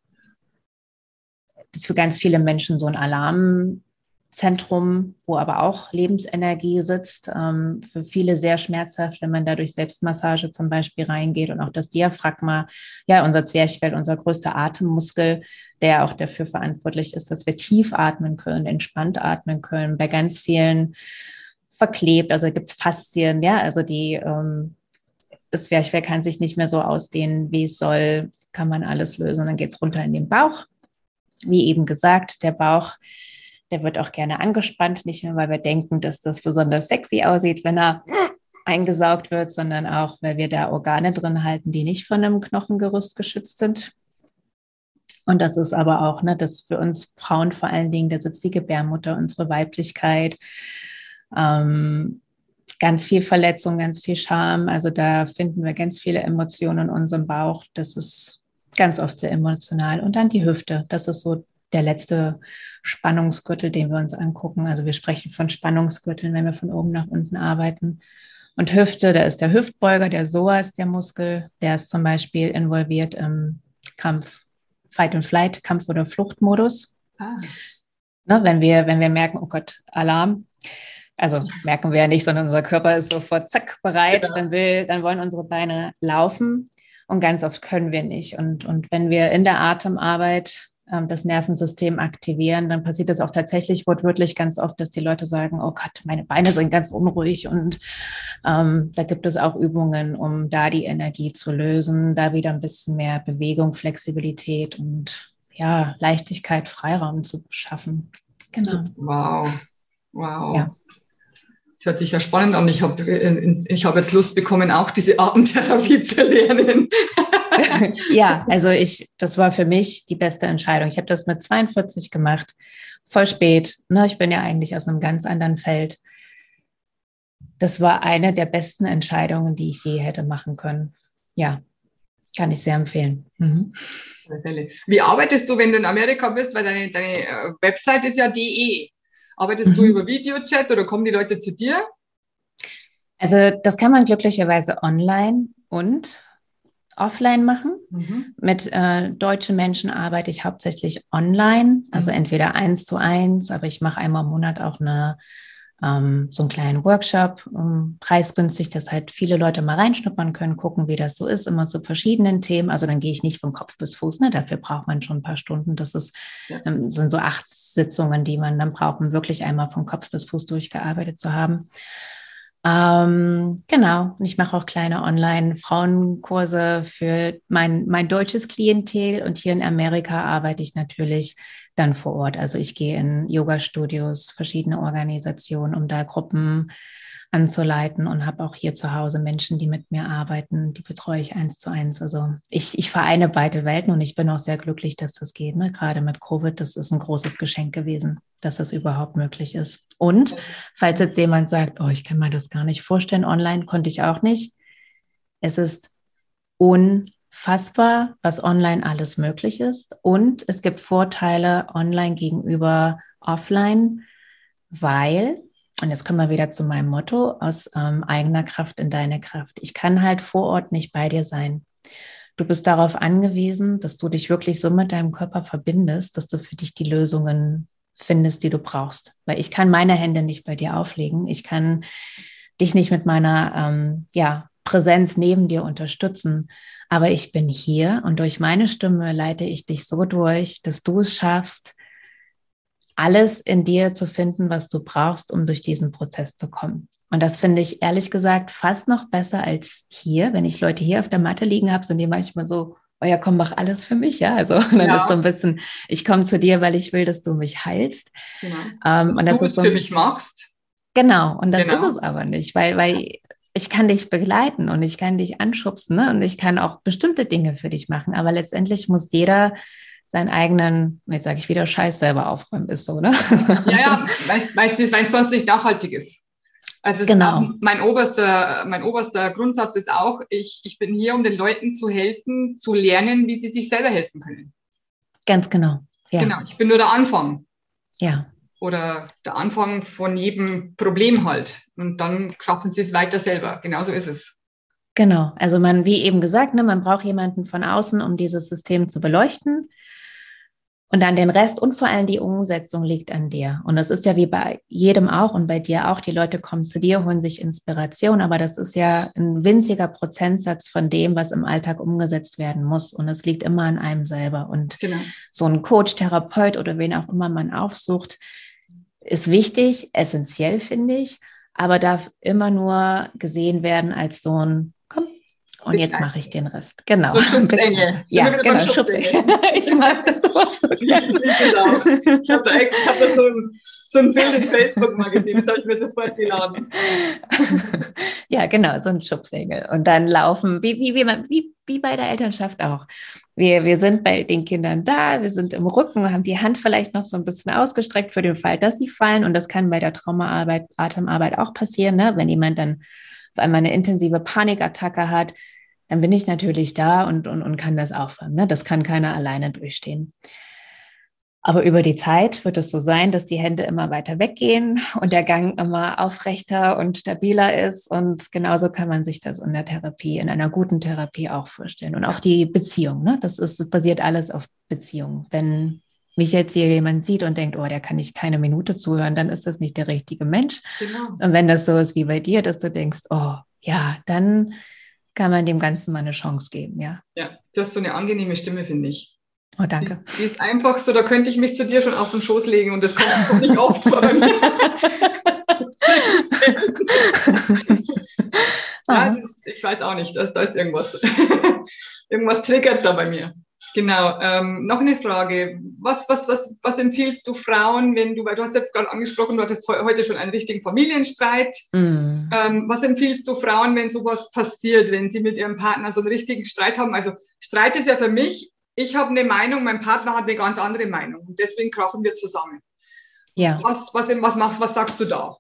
S2: für ganz viele Menschen so ein Alarm. Zentrum, wo aber auch Lebensenergie sitzt. Ähm, für viele sehr schmerzhaft, wenn man da durch Selbstmassage zum Beispiel reingeht und auch das Diaphragma, ja, unser Zwerchfell, unser größter Atemmuskel, der auch dafür verantwortlich ist, dass wir tief atmen können, entspannt atmen können, bei ganz vielen verklebt, also gibt es Faszien, ja, also die, ähm, das Zwerchfell kann sich nicht mehr so ausdehnen, wie es soll, kann man alles lösen dann geht es runter in den Bauch. Wie eben gesagt, der Bauch der wird auch gerne angespannt, nicht nur, weil wir denken, dass das besonders sexy aussieht, wenn er eingesaugt wird, sondern auch, weil wir da Organe drin halten, die nicht von einem Knochengerüst geschützt sind. Und das ist aber auch, ne, dass für uns Frauen vor allen Dingen, da sitzt die Gebärmutter, unsere Weiblichkeit, ähm, ganz viel Verletzung, ganz viel Scham. Also da finden wir ganz viele Emotionen in unserem Bauch. Das ist ganz oft sehr emotional. Und dann die Hüfte. Das ist so der letzte Spannungsgürtel, den wir uns angucken. Also wir sprechen von Spannungsgürteln, wenn wir von oben nach unten arbeiten. Und Hüfte, da ist der Hüftbeuger, der Psoas, der Muskel, der ist zum Beispiel involviert im Kampf, Fight and Flight, Kampf- oder Fluchtmodus. Ah. Ne, wenn, wir, wenn wir merken, oh Gott, Alarm, also merken wir ja nicht, sondern unser Körper ist sofort zack bereit, ja. dann, will, dann wollen unsere Beine laufen und ganz oft können wir nicht. Und, und wenn wir in der Atemarbeit ähm, das Nervensystem aktivieren, dann passiert es auch tatsächlich wortwörtlich ganz oft, dass die Leute sagen, oh Gott, meine Beine sind ganz unruhig und ähm, da gibt es auch Übungen, um da die Energie zu lösen, da wieder ein bisschen mehr Bewegung, Flexibilität und ja, Leichtigkeit, Freiraum zu schaffen.
S1: Genau. Wow, wow. Ja. Das hört sich ja spannend an. Ich habe äh, ich hab jetzt Lust bekommen, auch diese Atemtherapie zu lernen.
S2: ja, also ich, das war für mich die beste Entscheidung. Ich habe das mit 42 gemacht, voll spät. Ne? Ich bin ja eigentlich aus einem ganz anderen Feld. Das war eine der besten Entscheidungen, die ich je hätte machen können. Ja, kann ich sehr empfehlen. Mhm.
S1: Wie arbeitest du, wenn du in Amerika bist? Weil deine, deine äh, Website ist ja DE. Arbeitest mhm. du über Videochat oder kommen die Leute zu dir?
S2: Also das kann man glücklicherweise online und offline machen. Mhm. Mit äh, deutschen Menschen arbeite ich hauptsächlich online, also mhm. entweder eins zu eins, aber ich mache einmal im Monat auch eine, ähm, so einen kleinen Workshop, um, preisgünstig, dass halt viele Leute mal reinschnuppern können, gucken, wie das so ist, immer zu verschiedenen Themen. Also dann gehe ich nicht von Kopf bis Fuß, ne? dafür braucht man schon ein paar Stunden. Das ist, ähm, sind so acht Sitzungen, die man dann braucht, um wirklich einmal von Kopf bis Fuß durchgearbeitet zu haben. Ähm, genau, und ich mache auch kleine Online-Frauenkurse für mein, mein deutsches Klientel und hier in Amerika arbeite ich natürlich dann vor Ort. Also ich gehe in Yoga-Studios, verschiedene Organisationen, um da Gruppen anzuleiten und habe auch hier zu Hause Menschen, die mit mir arbeiten, die betreue ich eins zu eins. Also ich, ich vereine beide Welten und ich bin auch sehr glücklich, dass das geht. Ne? Gerade mit Covid, das ist ein großes Geschenk gewesen, dass das überhaupt möglich ist. Und falls jetzt jemand sagt, oh, ich kann mir das gar nicht vorstellen, online konnte ich auch nicht. Es ist unfassbar, was online alles möglich ist. Und es gibt Vorteile online gegenüber offline, weil und jetzt kommen wir wieder zu meinem Motto, aus ähm, eigener Kraft in deine Kraft. Ich kann halt vor Ort nicht bei dir sein. Du bist darauf angewiesen, dass du dich wirklich so mit deinem Körper verbindest, dass du für dich die Lösungen findest, die du brauchst. Weil ich kann meine Hände nicht bei dir auflegen. Ich kann dich nicht mit meiner ähm, ja, Präsenz neben dir unterstützen. Aber ich bin hier und durch meine Stimme leite ich dich so durch, dass du es schaffst, alles in dir zu finden, was du brauchst, um durch diesen Prozess zu kommen. Und das finde ich ehrlich gesagt fast noch besser als hier. Wenn ich Leute hier auf der Matte liegen habe, sind die manchmal so, oh ja, komm, mach alles für mich, ja. Also dann ja. ist so ein bisschen, ich komme zu dir, weil ich will, dass du mich heilst.
S1: Genau. Ähm, dass und das du es so, für mich machst.
S2: Genau, und das genau. ist es aber nicht, weil, weil ich kann dich begleiten und ich kann dich anschubsen ne? und ich kann auch bestimmte Dinge für dich machen. Aber letztendlich muss jeder seinen eigenen, jetzt sage ich wieder, Scheiß selber aufräumen, ist so, ne?
S1: Ja, ja, weil es sonst nicht nachhaltig ist. Also genau. mein oberster, mein oberster Grundsatz ist auch, ich, ich bin hier, um den Leuten zu helfen, zu lernen, wie sie sich selber helfen können.
S2: Ganz genau.
S1: Ja. Genau, ich bin nur der Anfang.
S2: Ja.
S1: Oder der Anfang von jedem Problem halt. Und dann schaffen sie es weiter selber. Genauso ist es.
S2: Genau. Also man, wie eben gesagt, ne, man braucht jemanden von außen, um dieses System zu beleuchten. Und dann den Rest und vor allem die Umsetzung liegt an dir. Und das ist ja wie bei jedem auch und bei dir auch. Die Leute kommen zu dir, holen sich Inspiration, aber das ist ja ein winziger Prozentsatz von dem, was im Alltag umgesetzt werden muss. Und es liegt immer an einem selber. Und genau. so ein Coach, Therapeut oder wen auch immer man aufsucht, ist wichtig, essentiell, finde ich, aber darf immer nur gesehen werden als so ein und jetzt mache ich den Rest. Genau. So
S1: Schubsengel.
S2: Ja, genau, Schubsengel.
S1: ich mag das Wort so gerne. Ich, ich, habe da, hab da so, ein, so ein Bild in Facebook mal gesehen, das habe ich mir sofort geladen.
S2: ja, genau, so ein Schubsengel. Und dann laufen, wie, wie, wie, wie, wie bei der Elternschaft auch. Wir, wir sind bei den Kindern da, wir sind im Rücken, haben die Hand vielleicht noch so ein bisschen ausgestreckt für den Fall, dass sie fallen. Und das kann bei der Traumaarbeit, Atemarbeit auch passieren, ne? wenn jemand dann auf einmal eine intensive Panikattacke hat, dann bin ich natürlich da und, und, und kann das auffangen. Ne? Das kann keiner alleine durchstehen. Aber über die Zeit wird es so sein, dass die Hände immer weiter weggehen und der Gang immer aufrechter und stabiler ist. Und genauso kann man sich das in der Therapie, in einer guten Therapie auch vorstellen. Und auch die Beziehung, ne? das ist, basiert alles auf Beziehung. Wenn mich jetzt hier jemand sieht und denkt, oh, der kann ich keine Minute zuhören, dann ist das nicht der richtige Mensch. Genau. Und wenn das so ist wie bei dir, dass du denkst, oh, ja, dann kann man dem Ganzen mal eine Chance geben, ja.
S1: Ja, du hast so eine angenehme Stimme, finde ich.
S2: Oh, danke.
S1: Die, die, ist einfach so, da könnte ich mich zu dir schon auf den Schoß legen und das kommt nicht oft bei mir. ja, ist, ich weiß auch nicht, da ist, da ist irgendwas. irgendwas triggert da bei mir. Genau. Ähm, noch eine Frage. Was, was, was, was empfiehlst du Frauen, wenn du, weil du hast jetzt gerade angesprochen, du hattest heute schon einen richtigen Familienstreit. Mm. Ähm, was empfiehlst du Frauen, wenn sowas passiert, wenn sie mit ihrem Partner so einen richtigen Streit haben? Also Streit ist ja für mich, ich habe eine Meinung, mein Partner hat eine ganz andere Meinung und deswegen krachen wir zusammen.
S2: Ja.
S1: Was, was, was machst, was sagst du da?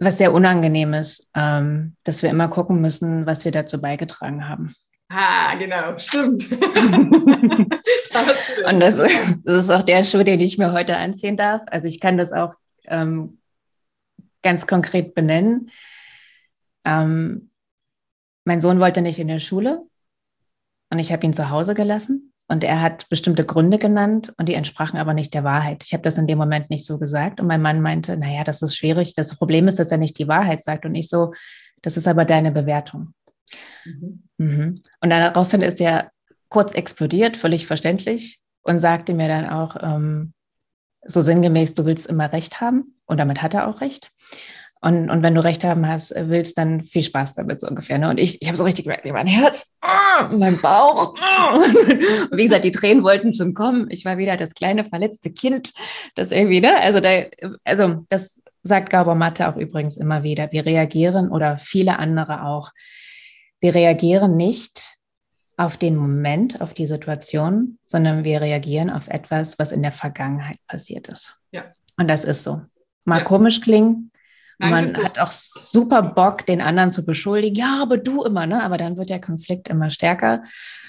S2: Was sehr unangenehm ist, ähm, dass wir immer gucken müssen, was wir dazu beigetragen haben.
S1: Ah, genau, stimmt.
S2: und das, das, ist auch der Schuh, den ich mir heute anziehen darf. Also ich kann das auch ähm, ganz konkret benennen. Ähm, mein Sohn wollte nicht in der Schule und ich habe ihn zu Hause gelassen. Und er hat bestimmte Gründe genannt und die entsprachen aber nicht der Wahrheit. Ich habe das in dem Moment nicht so gesagt. Und mein Mann meinte, naja, das ist schwierig. Das Problem ist, dass er nicht die Wahrheit sagt. Und ich so, das ist aber deine Bewertung. Mhm. Mhm. Und daraufhin ist er kurz explodiert, völlig verständlich, und sagte mir dann auch ähm, so sinngemäß, du willst immer Recht haben. Und damit hat er auch Recht. Und, und wenn du Recht haben hast, willst, dann viel Spaß damit so ungefähr. Ne? Und ich, ich habe so richtig gemerkt, mein Herz, oh, mein Bauch. Oh. Und wie gesagt, die Tränen wollten schon kommen. Ich war wieder das kleine verletzte Kind, das irgendwie, ne? Also, da, also das sagt Gabor Matte auch übrigens immer wieder. Wir reagieren oder viele andere auch wir reagieren nicht auf den Moment, auf die Situation, sondern wir reagieren auf etwas, was in der Vergangenheit passiert ist.
S1: Ja.
S2: Und das ist so. Mal ja. komisch klingen. Nein, man so. hat auch super Bock, den anderen zu beschuldigen. Ja, aber du immer, ne? Aber dann wird der Konflikt immer stärker.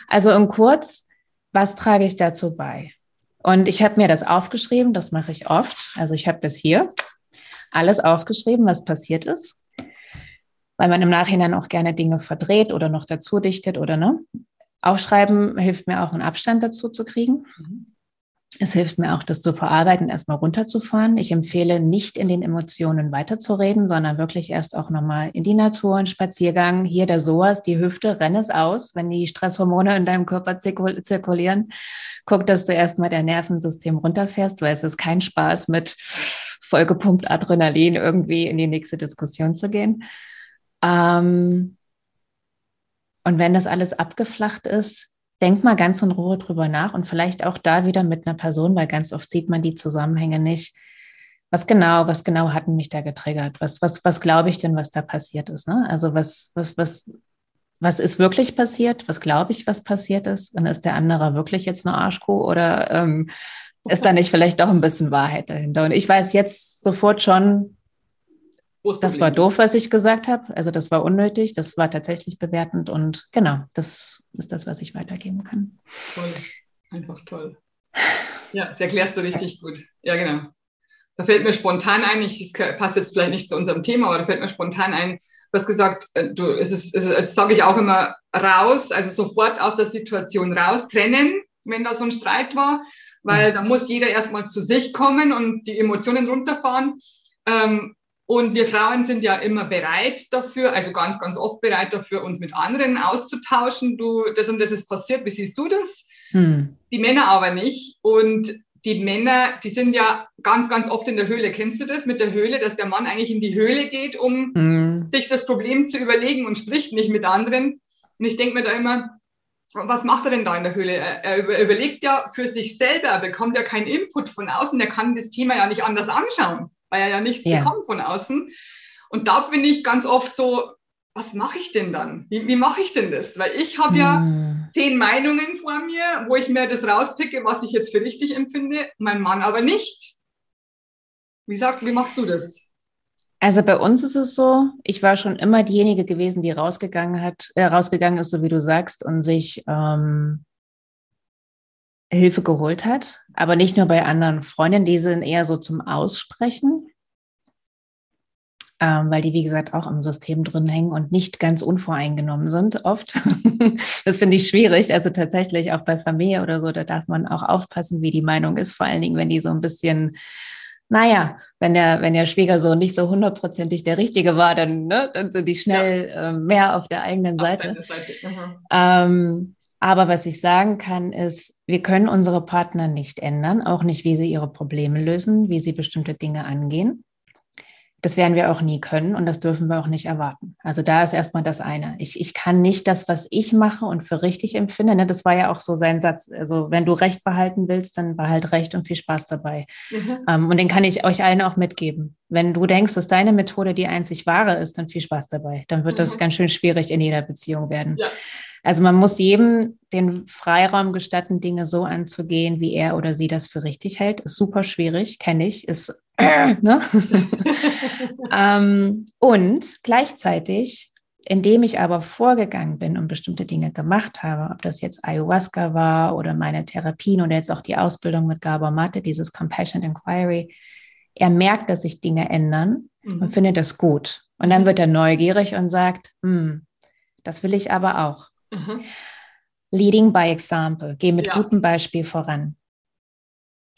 S2: Also in kurz, was trage ich dazu bei? Und ich habe mir das aufgeschrieben, das mache ich oft. Also ich habe das hier alles aufgeschrieben, was passiert ist weil man im Nachhinein auch gerne Dinge verdreht oder noch dazu dichtet oder ne. Aufschreiben hilft mir auch, einen Abstand dazu zu kriegen. Mhm. Es hilft mir auch, das zu verarbeiten, erstmal runterzufahren. Ich empfehle, nicht in den Emotionen weiterzureden, sondern wirklich erst auch nochmal in die Natur, einen Spaziergang. Hier der SOAS, die Hüfte, renn es aus, wenn die Stresshormone in deinem Körper zirkulieren. Guck, dass du erstmal dein Nervensystem runterfährst, weil es ist kein Spaß, mit vollgepumpt Adrenalin irgendwie in die nächste Diskussion zu gehen. Ähm, und wenn das alles abgeflacht ist, denk mal ganz in Ruhe drüber nach und vielleicht auch da wieder mit einer Person, weil ganz oft sieht man die Zusammenhänge nicht. Was genau, was genau hatten mich da getriggert? Was, was, was glaube ich denn, was da passiert ist? Ne? Also was, was, was, was ist wirklich passiert? Was glaube ich, was passiert ist? Und ist der andere wirklich jetzt eine Arschkuh oder ähm, ist da nicht vielleicht doch ein bisschen Wahrheit dahinter? Und ich weiß jetzt sofort schon, das war doof, was ich gesagt habe. Also das war unnötig, das war tatsächlich bewertend und genau, das ist das, was ich weitergeben kann.
S1: Toll, einfach toll. Ja, das erklärst du richtig gut. Ja, genau. Da fällt mir spontan ein, ich, das passt jetzt vielleicht nicht zu unserem Thema, aber da fällt mir spontan ein, du hast gesagt, äh, du, es ist, es, es sage ich auch immer, raus, also sofort aus der Situation raus, trennen, wenn da so ein Streit war, weil da muss jeder erstmal zu sich kommen und die Emotionen runterfahren. Ähm, und wir Frauen sind ja immer bereit dafür, also ganz, ganz oft bereit dafür, uns mit anderen auszutauschen. Du, das und das ist passiert, wie siehst du das? Hm. Die Männer aber nicht. Und die Männer, die sind ja ganz, ganz oft in der Höhle. Kennst du das mit der Höhle, dass der Mann eigentlich in die Höhle geht, um hm. sich das Problem zu überlegen und spricht nicht mit anderen? Und ich denke mir da immer, was macht er denn da in der Höhle? Er, er überlegt ja für sich selber, er bekommt ja keinen Input von außen, der kann das Thema ja nicht anders anschauen weil er ja nichts ja. bekommt von außen. Und da bin ich ganz oft so, was mache ich denn dann? Wie, wie mache ich denn das? Weil ich habe ja hm. zehn Meinungen vor mir, wo ich mir das rauspicke, was ich jetzt für richtig empfinde, mein Mann aber nicht. Wie, sag, wie machst du das?
S2: Also bei uns ist es so, ich war schon immer diejenige gewesen, die rausgegangen hat, äh, rausgegangen ist, so wie du sagst, und sich ähm, Hilfe geholt hat, aber nicht nur bei anderen Freundinnen, die sind eher so zum Aussprechen, ähm, weil die, wie gesagt, auch im System drin hängen und nicht ganz unvoreingenommen sind oft. das finde ich schwierig. Also tatsächlich auch bei Familie oder so, da darf man auch aufpassen, wie die Meinung ist, vor allen Dingen, wenn die so ein bisschen naja, wenn der, wenn der Schwiegersohn nicht so hundertprozentig der Richtige war, dann, ne, dann sind die schnell ja. äh, mehr auf der eigenen Seite. Seite. Ähm, aber was ich sagen kann, ist, wir können unsere Partner nicht ändern, auch nicht, wie sie ihre Probleme lösen, wie sie bestimmte Dinge angehen. Das werden wir auch nie können und das dürfen wir auch nicht erwarten. Also da ist erstmal das eine. Ich, ich kann nicht das, was ich mache und für richtig empfinde. Ne? Das war ja auch so sein Satz. Also wenn du Recht behalten willst, dann behalt Recht und viel Spaß dabei. Mhm. Ähm, und den kann ich euch allen auch mitgeben. Wenn du denkst, dass deine Methode die einzig wahre ist, dann viel Spaß dabei. Dann wird mhm. das ganz schön schwierig in jeder Beziehung werden. Ja. Also man muss jedem den Freiraum gestatten, Dinge so anzugehen, wie er oder sie das für richtig hält. Ist super schwierig, kenne ich. Ist, ne? ähm, und gleichzeitig, indem ich aber vorgegangen bin und bestimmte Dinge gemacht habe, ob das jetzt Ayahuasca war oder meine Therapien oder jetzt auch die Ausbildung mit Gabor Mate, dieses Compassion Inquiry, er merkt, dass sich Dinge ändern mhm. und findet das gut. Und dann mhm. wird er neugierig und sagt, hm, das will ich aber auch. Mhm. Leading by example. Geh mit ja. gutem Beispiel voran.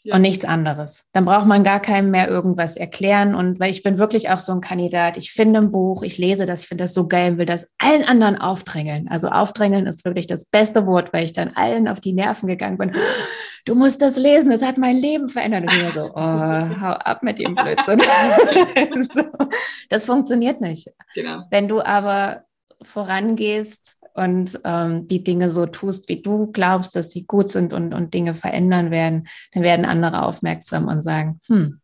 S2: Ja. Und nichts anderes. Dann braucht man gar keinem mehr irgendwas erklären. Und weil ich bin wirklich auch so ein Kandidat, ich finde ein Buch, ich lese das, ich finde das so geil und will das allen anderen aufdrängeln. Also aufdrängeln ist wirklich das beste Wort, weil ich dann allen auf die Nerven gegangen bin. Du musst das lesen, das hat mein Leben verändert. Und ich so, oh, hau ab mit dem Blödsinn. so, das funktioniert nicht. Genau. Wenn du aber vorangehst und ähm, die Dinge so tust, wie du glaubst, dass sie gut sind und, und Dinge verändern werden, dann werden andere aufmerksam und sagen, hm,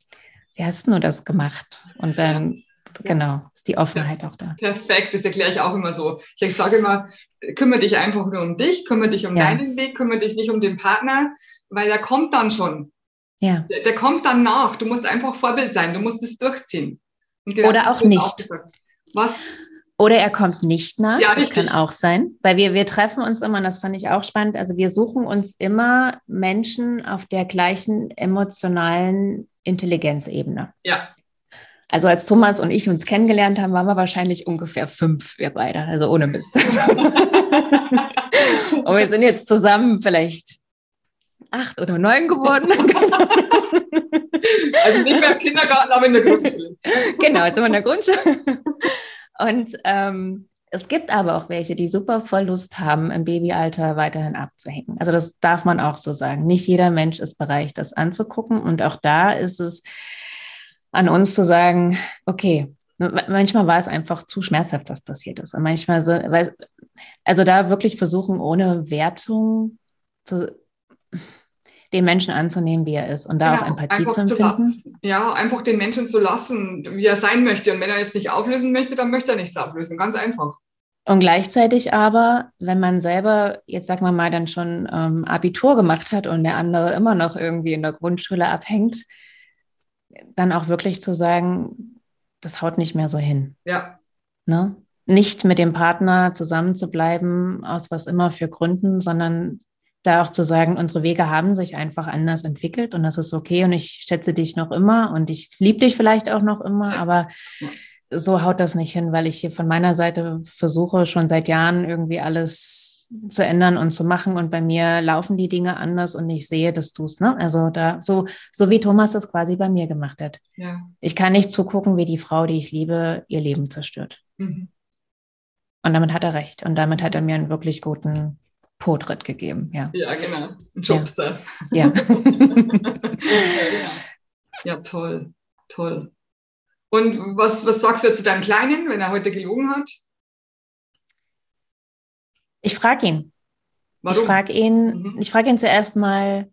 S2: wie hast du das gemacht? Und dann, genau, ist die Offenheit ja. auch da.
S1: Perfekt, das erkläre ich auch immer so. Ich sage immer, kümmere dich einfach nur um dich, kümmere dich um ja. deinen Weg, kümmere dich nicht um den Partner, weil der kommt dann schon. Ja. Der, der kommt dann nach. Du musst einfach Vorbild sein, du musst es durchziehen.
S2: Oder auch nicht. Was? Oder er kommt nicht nach. Ja, das kann auch sein. Weil wir, wir treffen uns immer, und das fand ich auch spannend, also wir suchen uns immer Menschen auf der gleichen emotionalen Intelligenzebene. Ja. Also als Thomas und ich uns kennengelernt haben, waren wir wahrscheinlich ungefähr fünf, wir beide, also ohne Mist. und wir sind jetzt zusammen vielleicht acht oder neun geworden.
S1: also nicht mehr im Kindergarten, aber in der Grundschule.
S2: Genau, jetzt sind wir in der Grundschule. Und ähm, es gibt aber auch welche, die super voll Lust haben, im Babyalter weiterhin abzuhängen. Also das darf man auch so sagen. Nicht jeder Mensch ist bereit, das anzugucken. Und auch da ist es an uns zu sagen, okay, manchmal war es einfach zu schmerzhaft, was passiert ist. Und manchmal, so, also da wirklich versuchen, ohne Wertung zu, den Menschen anzunehmen, wie er ist und da genau, auch Empathie zu empfinden.
S1: Zu ja, einfach den Menschen zu lassen, wie er sein möchte. Und wenn er jetzt nicht auflösen möchte, dann möchte er nichts auflösen. Ganz einfach.
S2: Und gleichzeitig aber, wenn man selber, jetzt sagen wir mal, dann schon ähm, Abitur gemacht hat und der andere immer noch irgendwie in der Grundschule abhängt, dann auch wirklich zu sagen, das haut nicht mehr so hin.
S1: Ja.
S2: Ne? Nicht mit dem Partner zusammen zu bleiben, aus was immer für Gründen, sondern da auch zu sagen, unsere Wege haben sich einfach anders entwickelt und das ist okay und ich schätze dich noch immer und ich liebe dich vielleicht auch noch immer, aber so haut das nicht hin, weil ich hier von meiner Seite versuche schon seit Jahren irgendwie alles zu ändern und zu machen und bei mir laufen die Dinge anders und ich sehe, dass du es, ne? Also da, so, so wie Thomas das quasi bei mir gemacht hat. Ja. Ich kann nicht zugucken, wie die Frau, die ich liebe, ihr Leben zerstört. Mhm. Und damit hat er recht. Und damit hat er mir einen wirklich guten Po-Tritt gegeben, ja.
S1: Ja, genau. Jobster.
S2: Ja.
S1: ja. ja, toll, toll. Und was, was sagst du zu deinem Kleinen, wenn er heute gelogen hat?
S2: Ich frage ihn. Warum? Ich frage ihn, mhm. ich ihn zuerst mal,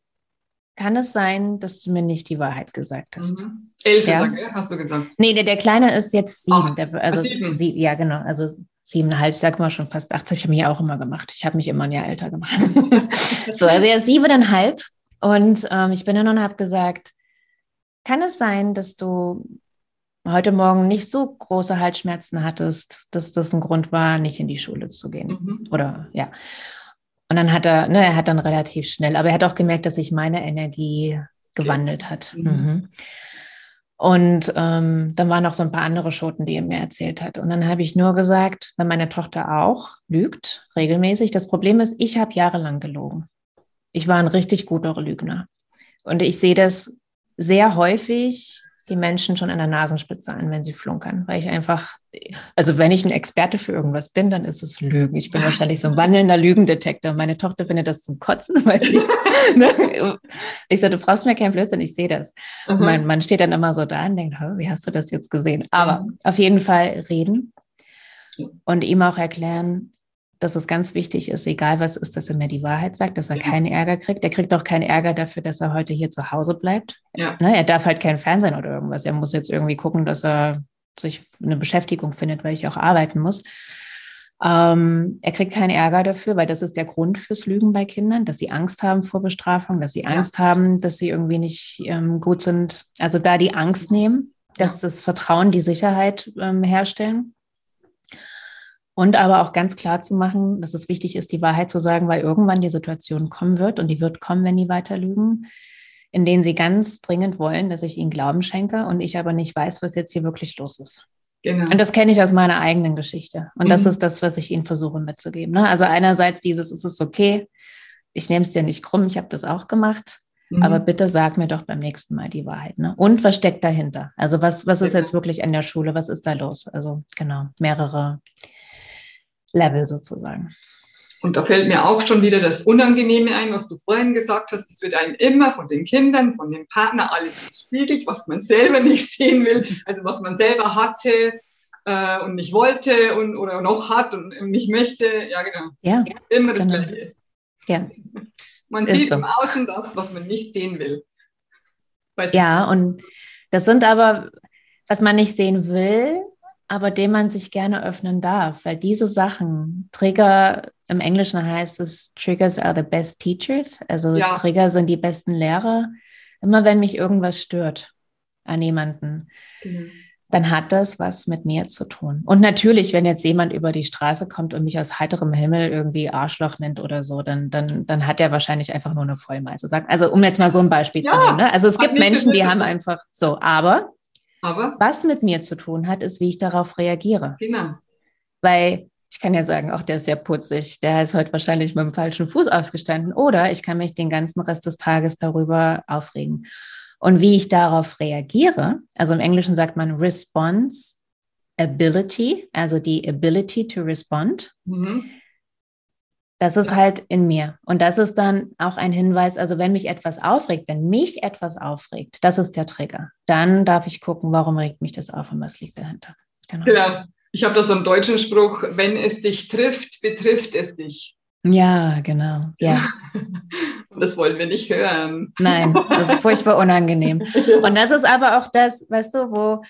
S2: kann es sein, dass du mir nicht die Wahrheit gesagt hast?
S1: Mhm. Elf ja? Hast du gesagt.
S2: Nee, der, der Kleine ist jetzt sieben. Der, also sieben. Sie, ja, genau. Also siebeneinhalb, sag mal schon fast 80, habe ich mir auch immer gemacht. Ich habe mich immer ein Jahr älter gemacht. so, also er ist siebeneinhalb und ähm, ich bin dann und habe gesagt, kann es sein, dass du heute Morgen nicht so große Halsschmerzen hattest, dass das ein Grund war, nicht in die Schule zu gehen. Mhm. Oder ja. Und dann hat er, ne, er hat dann relativ schnell, aber er hat auch gemerkt, dass sich meine Energie gewandelt hat. Mhm. Mhm. Und ähm, dann waren noch so ein paar andere Schoten, die er mir erzählt hat. Und dann habe ich nur gesagt, wenn meine Tochter auch lügt, regelmäßig. Das Problem ist, ich habe jahrelang gelogen. Ich war ein richtig guter Lügner. Und ich sehe das sehr häufig die Menschen schon an der Nasenspitze an, wenn sie flunkern, weil ich einfach, also wenn ich ein Experte für irgendwas bin, dann ist es Lügen. Ich bin wahrscheinlich so ein wandelnder Lügendetektor. Meine Tochter findet das zum Kotzen, weil sie, ne? ich sage, du brauchst mir keinen Blödsinn, ich sehe das. Mhm. Mein Mann steht dann immer so da und denkt, wie hast du das jetzt gesehen? Aber mhm. auf jeden Fall reden und ihm auch erklären, dass es ganz wichtig ist, egal was ist, dass er mir die Wahrheit sagt, dass er ja. keinen Ärger kriegt. Er kriegt auch keinen Ärger dafür, dass er heute hier zu Hause bleibt. Ja. Ne, er darf halt kein Fernsehen oder irgendwas. Er muss jetzt irgendwie gucken, dass er sich eine Beschäftigung findet, weil ich auch arbeiten muss. Ähm, er kriegt keinen Ärger dafür, weil das ist der Grund fürs Lügen bei Kindern, dass sie Angst haben vor Bestrafung, dass sie Angst ja. haben, dass sie irgendwie nicht ähm, gut sind. Also da die Angst nehmen, dass das Vertrauen, die Sicherheit ähm, herstellen. Und aber auch ganz klar zu machen, dass es wichtig ist, die Wahrheit zu sagen, weil irgendwann die Situation kommen wird und die wird kommen, wenn die weiter lügen, in denen sie ganz dringend wollen, dass ich ihnen Glauben schenke und ich aber nicht weiß, was jetzt hier wirklich los ist. Genau. Und das kenne ich aus meiner eigenen Geschichte. Und mhm. das ist das, was ich ihnen versuche mitzugeben. Ne? Also einerseits dieses, es ist okay, ich nehme es dir nicht krumm, ich habe das auch gemacht. Mhm. Aber bitte sag mir doch beim nächsten Mal die Wahrheit. Ne? Und was steckt dahinter? Also was, was ist jetzt wirklich an der Schule? Was ist da los? Also genau, mehrere Level sozusagen.
S1: Und da fällt mir auch schon wieder das Unangenehme ein, was du vorhin gesagt hast. Es wird einem immer von den Kindern, von dem Partner alles gespiegelt, was man selber nicht sehen will. Also was man selber hatte äh, und nicht wollte und oder noch hat und nicht möchte. Ja, genau.
S2: Ja,
S1: immer das genau. Gleiche.
S2: Ja.
S1: Man Ist sieht so. im Außen das, was man nicht sehen will.
S2: ja, und das sind aber, was man nicht sehen will, aber dem man sich gerne öffnen darf, weil diese Sachen, Trigger, im Englischen heißt es, Triggers are the best teachers, also ja. Trigger sind die besten Lehrer. Immer wenn mich irgendwas stört an jemanden, mhm. dann hat das was mit mir zu tun. Und natürlich, wenn jetzt jemand über die Straße kommt und mich aus heiterem Himmel irgendwie Arschloch nennt oder so, dann, dann, dann hat er wahrscheinlich einfach nur eine Vollmeise. Also um jetzt mal so ein Beispiel ja, zu nehmen. Ne? Also es gibt Menschen, die haben einfach so, aber aber was mit mir zu tun hat, ist, wie ich darauf reagiere.
S1: Genau.
S2: Weil ich kann ja sagen, auch der ist sehr putzig, der ist heute wahrscheinlich mit dem falschen Fuß aufgestanden. Oder ich kann mich den ganzen Rest des Tages darüber aufregen. Und wie ich darauf reagiere, also im Englischen sagt man Response Ability, also die Ability to respond. Mhm. Das ist halt in mir. Und das ist dann auch ein Hinweis, also wenn mich etwas aufregt, wenn mich etwas aufregt, das ist der Trigger. Dann darf ich gucken, warum regt mich das auf und was liegt dahinter.
S1: Genau. genau. Ich habe da so einen deutschen Spruch, wenn es dich trifft, betrifft es dich.
S2: Ja, genau. Ja.
S1: Das wollen wir nicht hören.
S2: Nein, das ist furchtbar unangenehm. Und das ist aber auch das, weißt du, wo,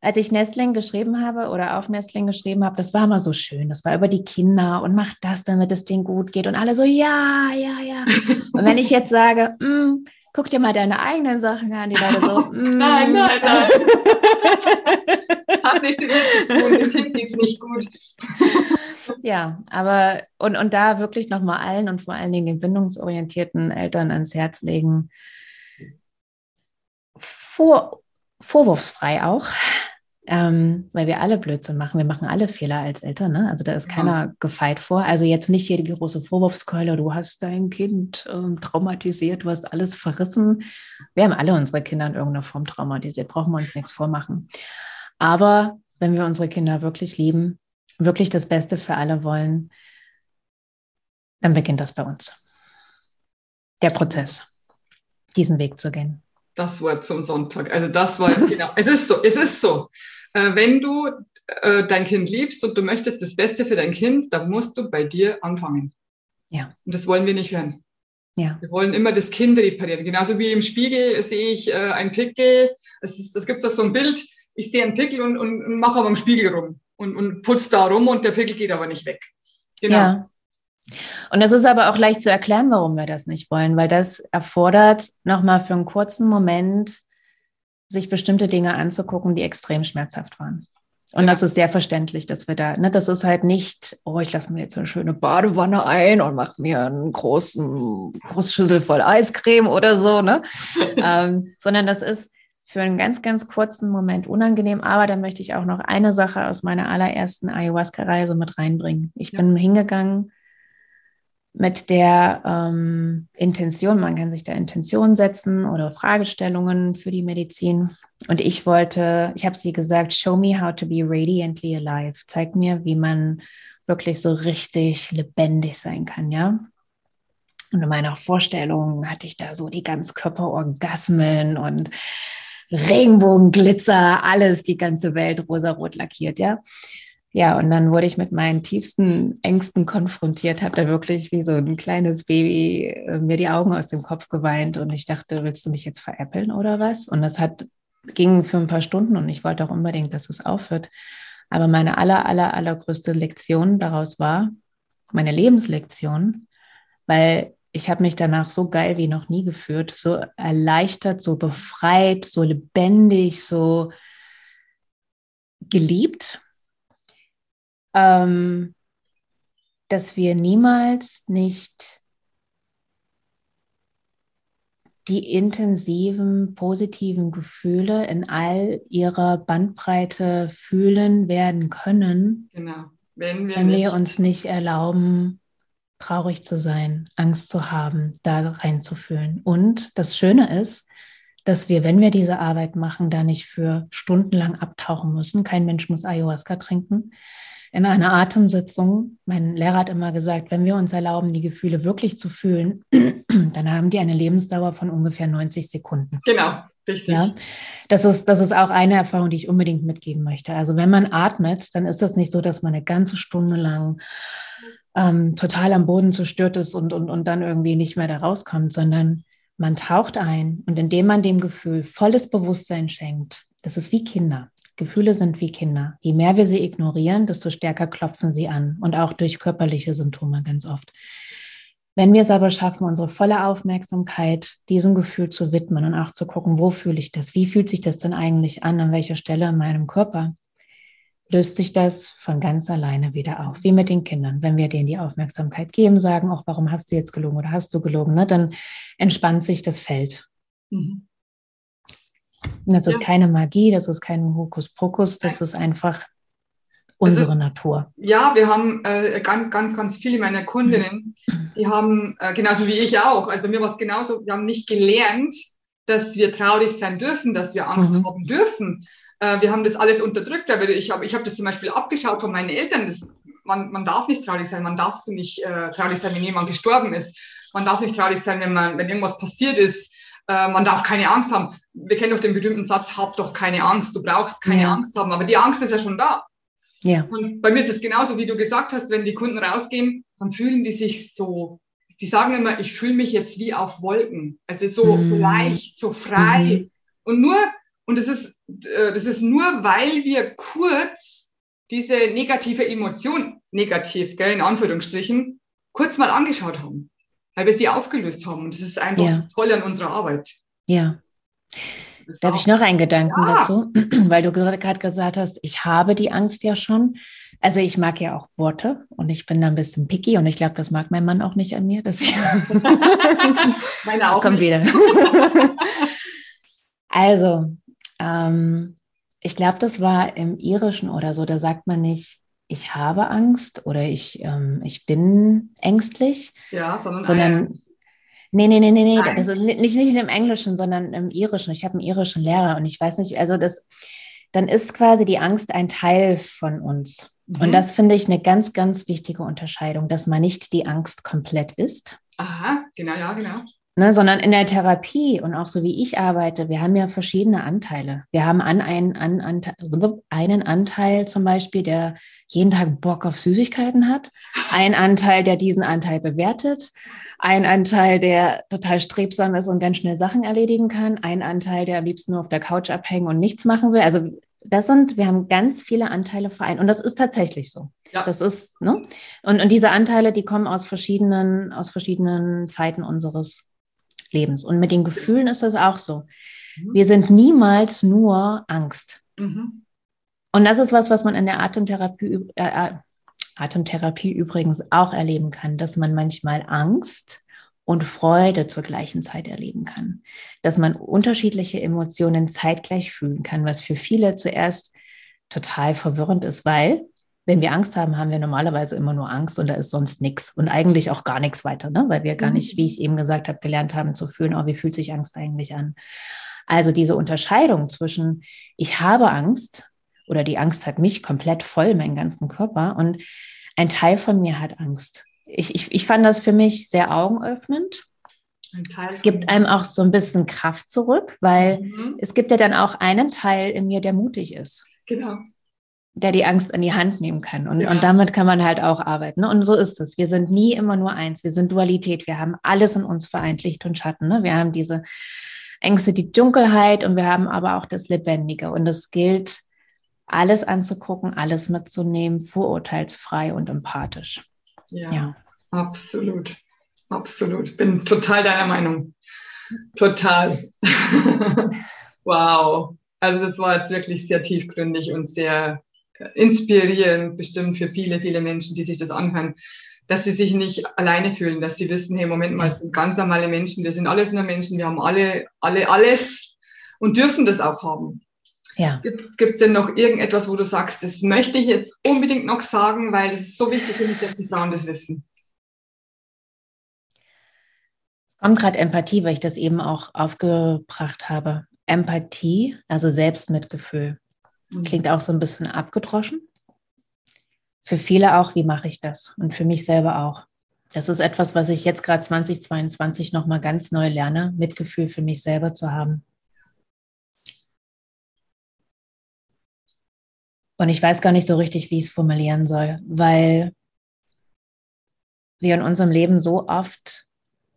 S2: als ich Nestling geschrieben habe oder auf Nestling geschrieben habe, das war immer so schön. Das war über die Kinder und macht das, damit es denen gut geht. Und alle so, ja, ja, ja. Und wenn ich jetzt sage, mm, guck dir mal deine eigenen Sachen an, die Leute so, mm.
S1: Nein, nein, nein. Hat nichts damit zu tun, dem Kind geht es nicht gut.
S2: Ja, aber und, und da wirklich nochmal allen und vor allen Dingen den bindungsorientierten Eltern ans Herz legen, vor, vorwurfsfrei auch, ähm, weil wir alle Blödsinn machen. Wir machen alle Fehler als Eltern. Ne? Also da ist keiner ja. gefeit vor. Also jetzt nicht die große Vorwurfskeule, du hast dein Kind ähm, traumatisiert, du hast alles verrissen. Wir haben alle unsere Kinder in irgendeiner Form traumatisiert, brauchen wir uns nichts vormachen. Aber wenn wir unsere Kinder wirklich lieben, wirklich das Beste für alle wollen, dann beginnt das bei uns. Der Prozess, diesen Weg zu gehen.
S1: Das Wort zum Sonntag. Also das war genau. Es ist so. Es ist so. Äh, wenn du äh, dein Kind liebst und du möchtest das Beste für dein Kind, dann musst du bei dir anfangen.
S2: Ja.
S1: Und das wollen wir nicht hören.
S2: Ja.
S1: Wir wollen immer das Kind reparieren. Genauso wie im Spiegel sehe ich äh, einen Pickel. Das gibt es auch so ein Bild. Ich sehe einen Pickel und, und mache aber am Spiegel rum und, und putzt da rum und der Pickel geht aber nicht weg.
S2: Genau. Ja. Und es ist aber auch leicht zu erklären, warum wir das nicht wollen, weil das erfordert nochmal für einen kurzen Moment, sich bestimmte Dinge anzugucken, die extrem schmerzhaft waren. Und ja. das ist sehr verständlich, dass wir da, ne, das ist halt nicht, oh, ich lasse mir jetzt eine schöne Badewanne ein und mache mir einen großen, große Schüssel voll Eiscreme oder so, ne? ähm, sondern das ist, für einen ganz, ganz kurzen Moment unangenehm. Aber da möchte ich auch noch eine Sache aus meiner allerersten Ayahuasca-Reise mit reinbringen. Ich ja. bin hingegangen mit der ähm, Intention, man kann sich da Intentionen setzen oder Fragestellungen für die Medizin. Und ich wollte, ich habe sie gesagt, show me how to be radiantly alive. Zeig mir, wie man wirklich so richtig lebendig sein kann, ja. Und in meiner Vorstellung hatte ich da so die Ganzkörperorgasmen und Regenbogenglitzer, alles, die ganze Welt rosarot lackiert, ja. Ja, und dann wurde ich mit meinen tiefsten Ängsten konfrontiert, habe da wirklich wie so ein kleines Baby äh, mir die Augen aus dem Kopf geweint und ich dachte, willst du mich jetzt veräppeln oder was? Und das hat, ging für ein paar Stunden und ich wollte auch unbedingt, dass es aufhört. Aber meine aller, aller, allergrößte Lektion daraus war, meine Lebenslektion, weil ich habe mich danach so geil wie noch nie gefühlt, so erleichtert, so befreit, so lebendig, so geliebt, ähm, dass wir niemals nicht die intensiven, positiven Gefühle in all ihrer Bandbreite fühlen werden können,
S1: genau.
S2: wenn, wir, wenn wir uns nicht erlauben, traurig zu sein, Angst zu haben, da reinzufühlen. Und das Schöne ist, dass wir, wenn wir diese Arbeit machen, da nicht für stundenlang abtauchen müssen. Kein Mensch muss Ayahuasca trinken. In einer Atemsitzung, mein Lehrer hat immer gesagt, wenn wir uns erlauben, die Gefühle wirklich zu fühlen, dann haben die eine Lebensdauer von ungefähr 90 Sekunden.
S1: Genau, richtig.
S2: Ja, das ist, das ist auch eine Erfahrung, die ich unbedingt mitgeben möchte. Also wenn man atmet, dann ist das nicht so, dass man eine ganze Stunde lang ähm, total am Boden zerstört ist und, und, und dann irgendwie nicht mehr da rauskommt, sondern man taucht ein und indem man dem Gefühl volles Bewusstsein schenkt, das ist wie Kinder. Gefühle sind wie Kinder. Je mehr wir sie ignorieren, desto stärker klopfen sie an und auch durch körperliche Symptome ganz oft. Wenn wir es aber schaffen, unsere volle Aufmerksamkeit diesem Gefühl zu widmen und auch zu gucken, wo fühle ich das? Wie fühlt sich das denn eigentlich an? An welcher Stelle in meinem Körper? Löst sich das von ganz alleine wieder auf, wie mit den Kindern. Wenn wir denen die Aufmerksamkeit geben, sagen, auch warum hast du jetzt gelogen oder hast du gelogen, ne, dann entspannt sich das Feld. Mhm. Das ja. ist keine Magie, das ist kein Hokuspokus, das ist einfach unsere ist, Natur.
S1: Ja, wir haben äh, ganz, ganz, ganz viele meiner Kundinnen, die haben, äh, genauso wie ich auch, also bei mir war es genauso, wir haben nicht gelernt, dass wir traurig sein dürfen, dass wir Angst mhm. haben dürfen. Äh, wir haben das alles unterdrückt. Aber ich habe ich hab das zum Beispiel abgeschaut von meinen Eltern. Das, man, man darf nicht traurig sein. Man darf nicht äh, traurig sein, wenn jemand gestorben ist. Man darf nicht traurig sein, wenn, man, wenn irgendwas passiert ist. Äh, man darf keine Angst haben. Wir kennen doch den berühmten Satz, hab doch keine Angst. Du brauchst keine ja. Angst haben. Aber die Angst ist ja schon da.
S2: Ja.
S1: Und bei mir ist es genauso, wie du gesagt hast, wenn die Kunden rausgehen, dann fühlen die sich so, die sagen immer, ich fühle mich jetzt wie auf Wolken. Also so, mhm. so leicht, so frei. Mhm. Und nur, und das ist, äh, das ist nur, weil wir kurz diese negative Emotion, negativ, gell, in Anführungsstrichen, kurz mal angeschaut haben, weil wir sie aufgelöst haben. Und das ist einfach ja. das Tolle an unserer Arbeit.
S2: Ja. Da habe ich noch einen Gedanken ja. dazu, weil du gerade gesagt hast, ich habe die Angst ja schon. Also ich mag ja auch Worte und ich bin da ein bisschen picky und ich glaube, das mag mein Mann auch nicht an mir, dass ich meine auch Komm wieder. also ähm, ich glaube, das war im Irischen oder so, da sagt man nicht, ich habe Angst oder ich, ähm, ich bin ängstlich.
S1: Ja, sondern,
S2: sondern Nee, nee, nee, nee, nee. Das ist nicht, nicht im Englischen, sondern im Irischen. Ich habe einen irischen Lehrer und ich weiß nicht, also das, dann ist quasi die Angst ein Teil von uns. Mhm. Und das finde ich eine ganz, ganz wichtige Unterscheidung, dass man nicht die Angst komplett ist.
S1: Aha, genau, ja, genau.
S2: Ne, sondern in der Therapie und auch so wie ich arbeite, wir haben ja verschiedene Anteile. Wir haben an einen, an, an, einen Anteil zum Beispiel, der jeden Tag Bock auf Süßigkeiten hat, ein Anteil, der diesen Anteil bewertet, ein Anteil, der total strebsam ist und ganz schnell Sachen erledigen kann, ein Anteil, der am liebsten nur auf der Couch abhängen und nichts machen will. Also das sind, wir haben ganz viele Anteile vereint und das ist tatsächlich so. Ja. Das ist, ne? Und, und diese Anteile, die kommen aus verschiedenen, aus verschiedenen Zeiten unseres Lebens. Und mit den Gefühlen ist das auch so. Mhm. Wir sind niemals nur Angst. Mhm. Und das ist was, was man in der Atemtherapie, äh, äh, Atemtherapie übrigens auch erleben kann, dass man manchmal Angst und Freude zur gleichen Zeit erleben kann. Dass man unterschiedliche Emotionen zeitgleich fühlen kann, was für viele zuerst total verwirrend ist, weil wenn wir Angst haben, haben wir normalerweise immer nur Angst und da ist sonst nichts und eigentlich auch gar nichts weiter, ne? weil wir gar nicht, wie ich eben gesagt habe, gelernt haben zu fühlen, oh, wie fühlt sich Angst eigentlich an. Also diese Unterscheidung zwischen ich habe Angst oder die Angst hat mich komplett voll, meinen ganzen Körper und ein Teil von mir hat Angst. Ich, ich, ich fand das für mich sehr augenöffnend. Gibt einem auch so ein bisschen Kraft zurück, weil mhm. es gibt ja dann auch einen Teil in mir, der mutig ist.
S1: Genau
S2: der die Angst in die Hand nehmen kann. Und, ja. und damit kann man halt auch arbeiten. Ne? Und so ist es. Wir sind nie immer nur eins. Wir sind Dualität. Wir haben alles in uns vereint, Licht und Schatten. Ne? Wir haben diese Ängste, die Dunkelheit und wir haben aber auch das Lebendige. Und es gilt, alles anzugucken, alles mitzunehmen, vorurteilsfrei und empathisch.
S1: Ja, ja. absolut. Absolut. Bin total deiner Meinung. Total. wow. Also das war jetzt wirklich sehr tiefgründig und sehr inspirierend, bestimmt für viele, viele Menschen, die sich das anhören, dass sie sich nicht alleine fühlen, dass sie wissen, hey, Moment mal, es sind ganz normale Menschen, wir sind alles nur Menschen, wir haben alle, alle, alles und dürfen das auch haben.
S2: Ja.
S1: Gibt es denn noch irgendetwas, wo du sagst, das möchte ich jetzt unbedingt noch sagen, weil das ist so wichtig für mich, dass die Frauen das wissen?
S2: Es kommt gerade Empathie, weil ich das eben auch aufgebracht habe. Empathie, also Selbstmitgefühl. Klingt auch so ein bisschen abgedroschen. Für viele auch, wie mache ich das? Und für mich selber auch. Das ist etwas, was ich jetzt gerade 2022 nochmal ganz neu lerne, Mitgefühl für mich selber zu haben. Und ich weiß gar nicht so richtig, wie ich es formulieren soll, weil wir in unserem Leben so oft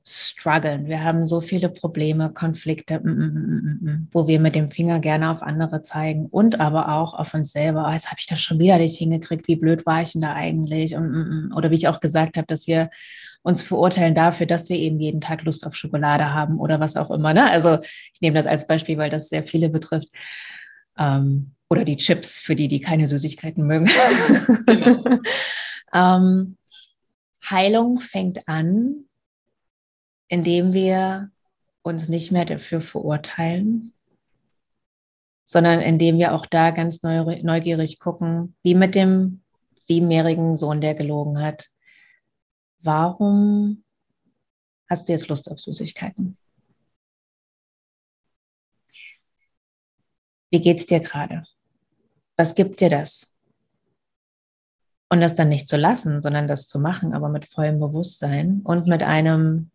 S2: strugglen. Wir haben so viele Probleme, Konflikte, mm, mm, mm, wo wir mit dem Finger gerne auf andere zeigen und aber auch auf uns selber. Oh, jetzt habe ich das schon wieder nicht hingekriegt. Wie blöd war ich denn da eigentlich? Und, oder wie ich auch gesagt habe, dass wir uns verurteilen dafür, dass wir eben jeden Tag Lust auf Schokolade haben oder was auch immer. Ne? Also ich nehme das als Beispiel, weil das sehr viele betrifft. Ähm, oder die Chips für die, die keine Süßigkeiten mögen. ähm, Heilung fängt an, indem wir uns nicht mehr dafür verurteilen, sondern indem wir auch da ganz neugierig gucken, wie mit dem siebenjährigen Sohn, der gelogen hat. Warum hast du jetzt Lust auf Süßigkeiten? Wie geht's dir gerade? Was gibt dir das? Und das dann nicht zu lassen, sondern das zu machen, aber mit vollem Bewusstsein und mit einem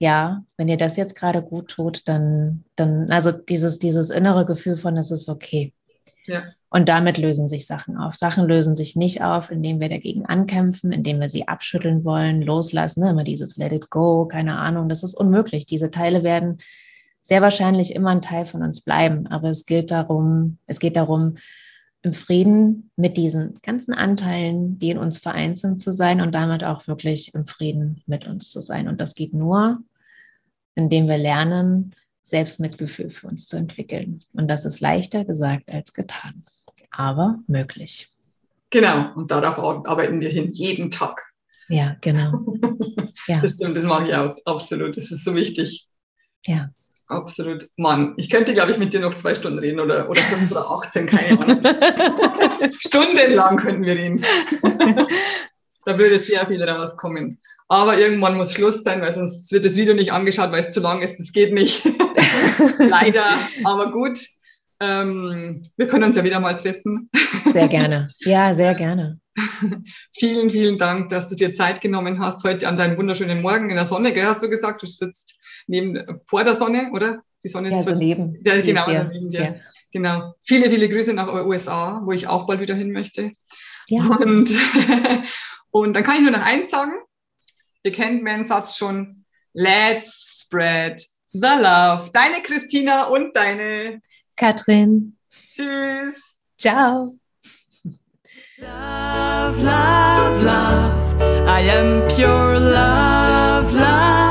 S2: ja, wenn dir das jetzt gerade gut tut, dann, dann, also dieses, dieses innere Gefühl von, es ist okay.
S1: Ja.
S2: Und damit lösen sich Sachen auf. Sachen lösen sich nicht auf, indem wir dagegen ankämpfen, indem wir sie abschütteln wollen, loslassen. Ne? Immer dieses Let it go, keine Ahnung. Das ist unmöglich. Diese Teile werden sehr wahrscheinlich immer ein Teil von uns bleiben. Aber es gilt darum, es geht darum, im Frieden mit diesen ganzen Anteilen, die in uns vereint sind, zu sein und damit auch wirklich im Frieden mit uns zu sein. Und das geht nur, indem wir lernen, Selbstmitgefühl für uns zu entwickeln. Und das ist leichter gesagt als getan, aber möglich.
S1: Genau, und darauf arbeiten wir hin, jeden Tag.
S2: Ja, genau.
S1: Ja. Das stimmt, das mache ich auch, absolut. Das ist so wichtig.
S2: Ja.
S1: Absolut. Mann, ich könnte, glaube ich, mit dir noch zwei Stunden reden oder, oder fünf oder 18, keine Ahnung. Stundenlang könnten wir reden. da würde sehr viel rauskommen. Aber irgendwann muss Schluss sein, weil sonst wird das Video nicht angeschaut, weil es zu lang ist. Das geht nicht. Leider. Aber gut. Ähm, wir können uns ja wieder mal treffen.
S2: Sehr gerne. Ja, sehr gerne.
S1: vielen, vielen Dank, dass du dir Zeit genommen hast heute an deinem wunderschönen Morgen in der Sonne. Gell, hast du gesagt, du sitzt neben, vor der Sonne, oder?
S2: Die Sonne ja, ist so neben.
S1: Der, genau, neben dir. Ja. Genau. Viele, viele Grüße nach USA, wo ich auch bald wieder hin möchte. Ja. Und, und dann kann ich nur noch eins sagen. Ihr kennt meinen Satz schon. Let's spread the love. Deine Christina und deine
S2: Katrin.
S1: Tschüss.
S2: Ciao.
S3: Love, love, love. I am pure love.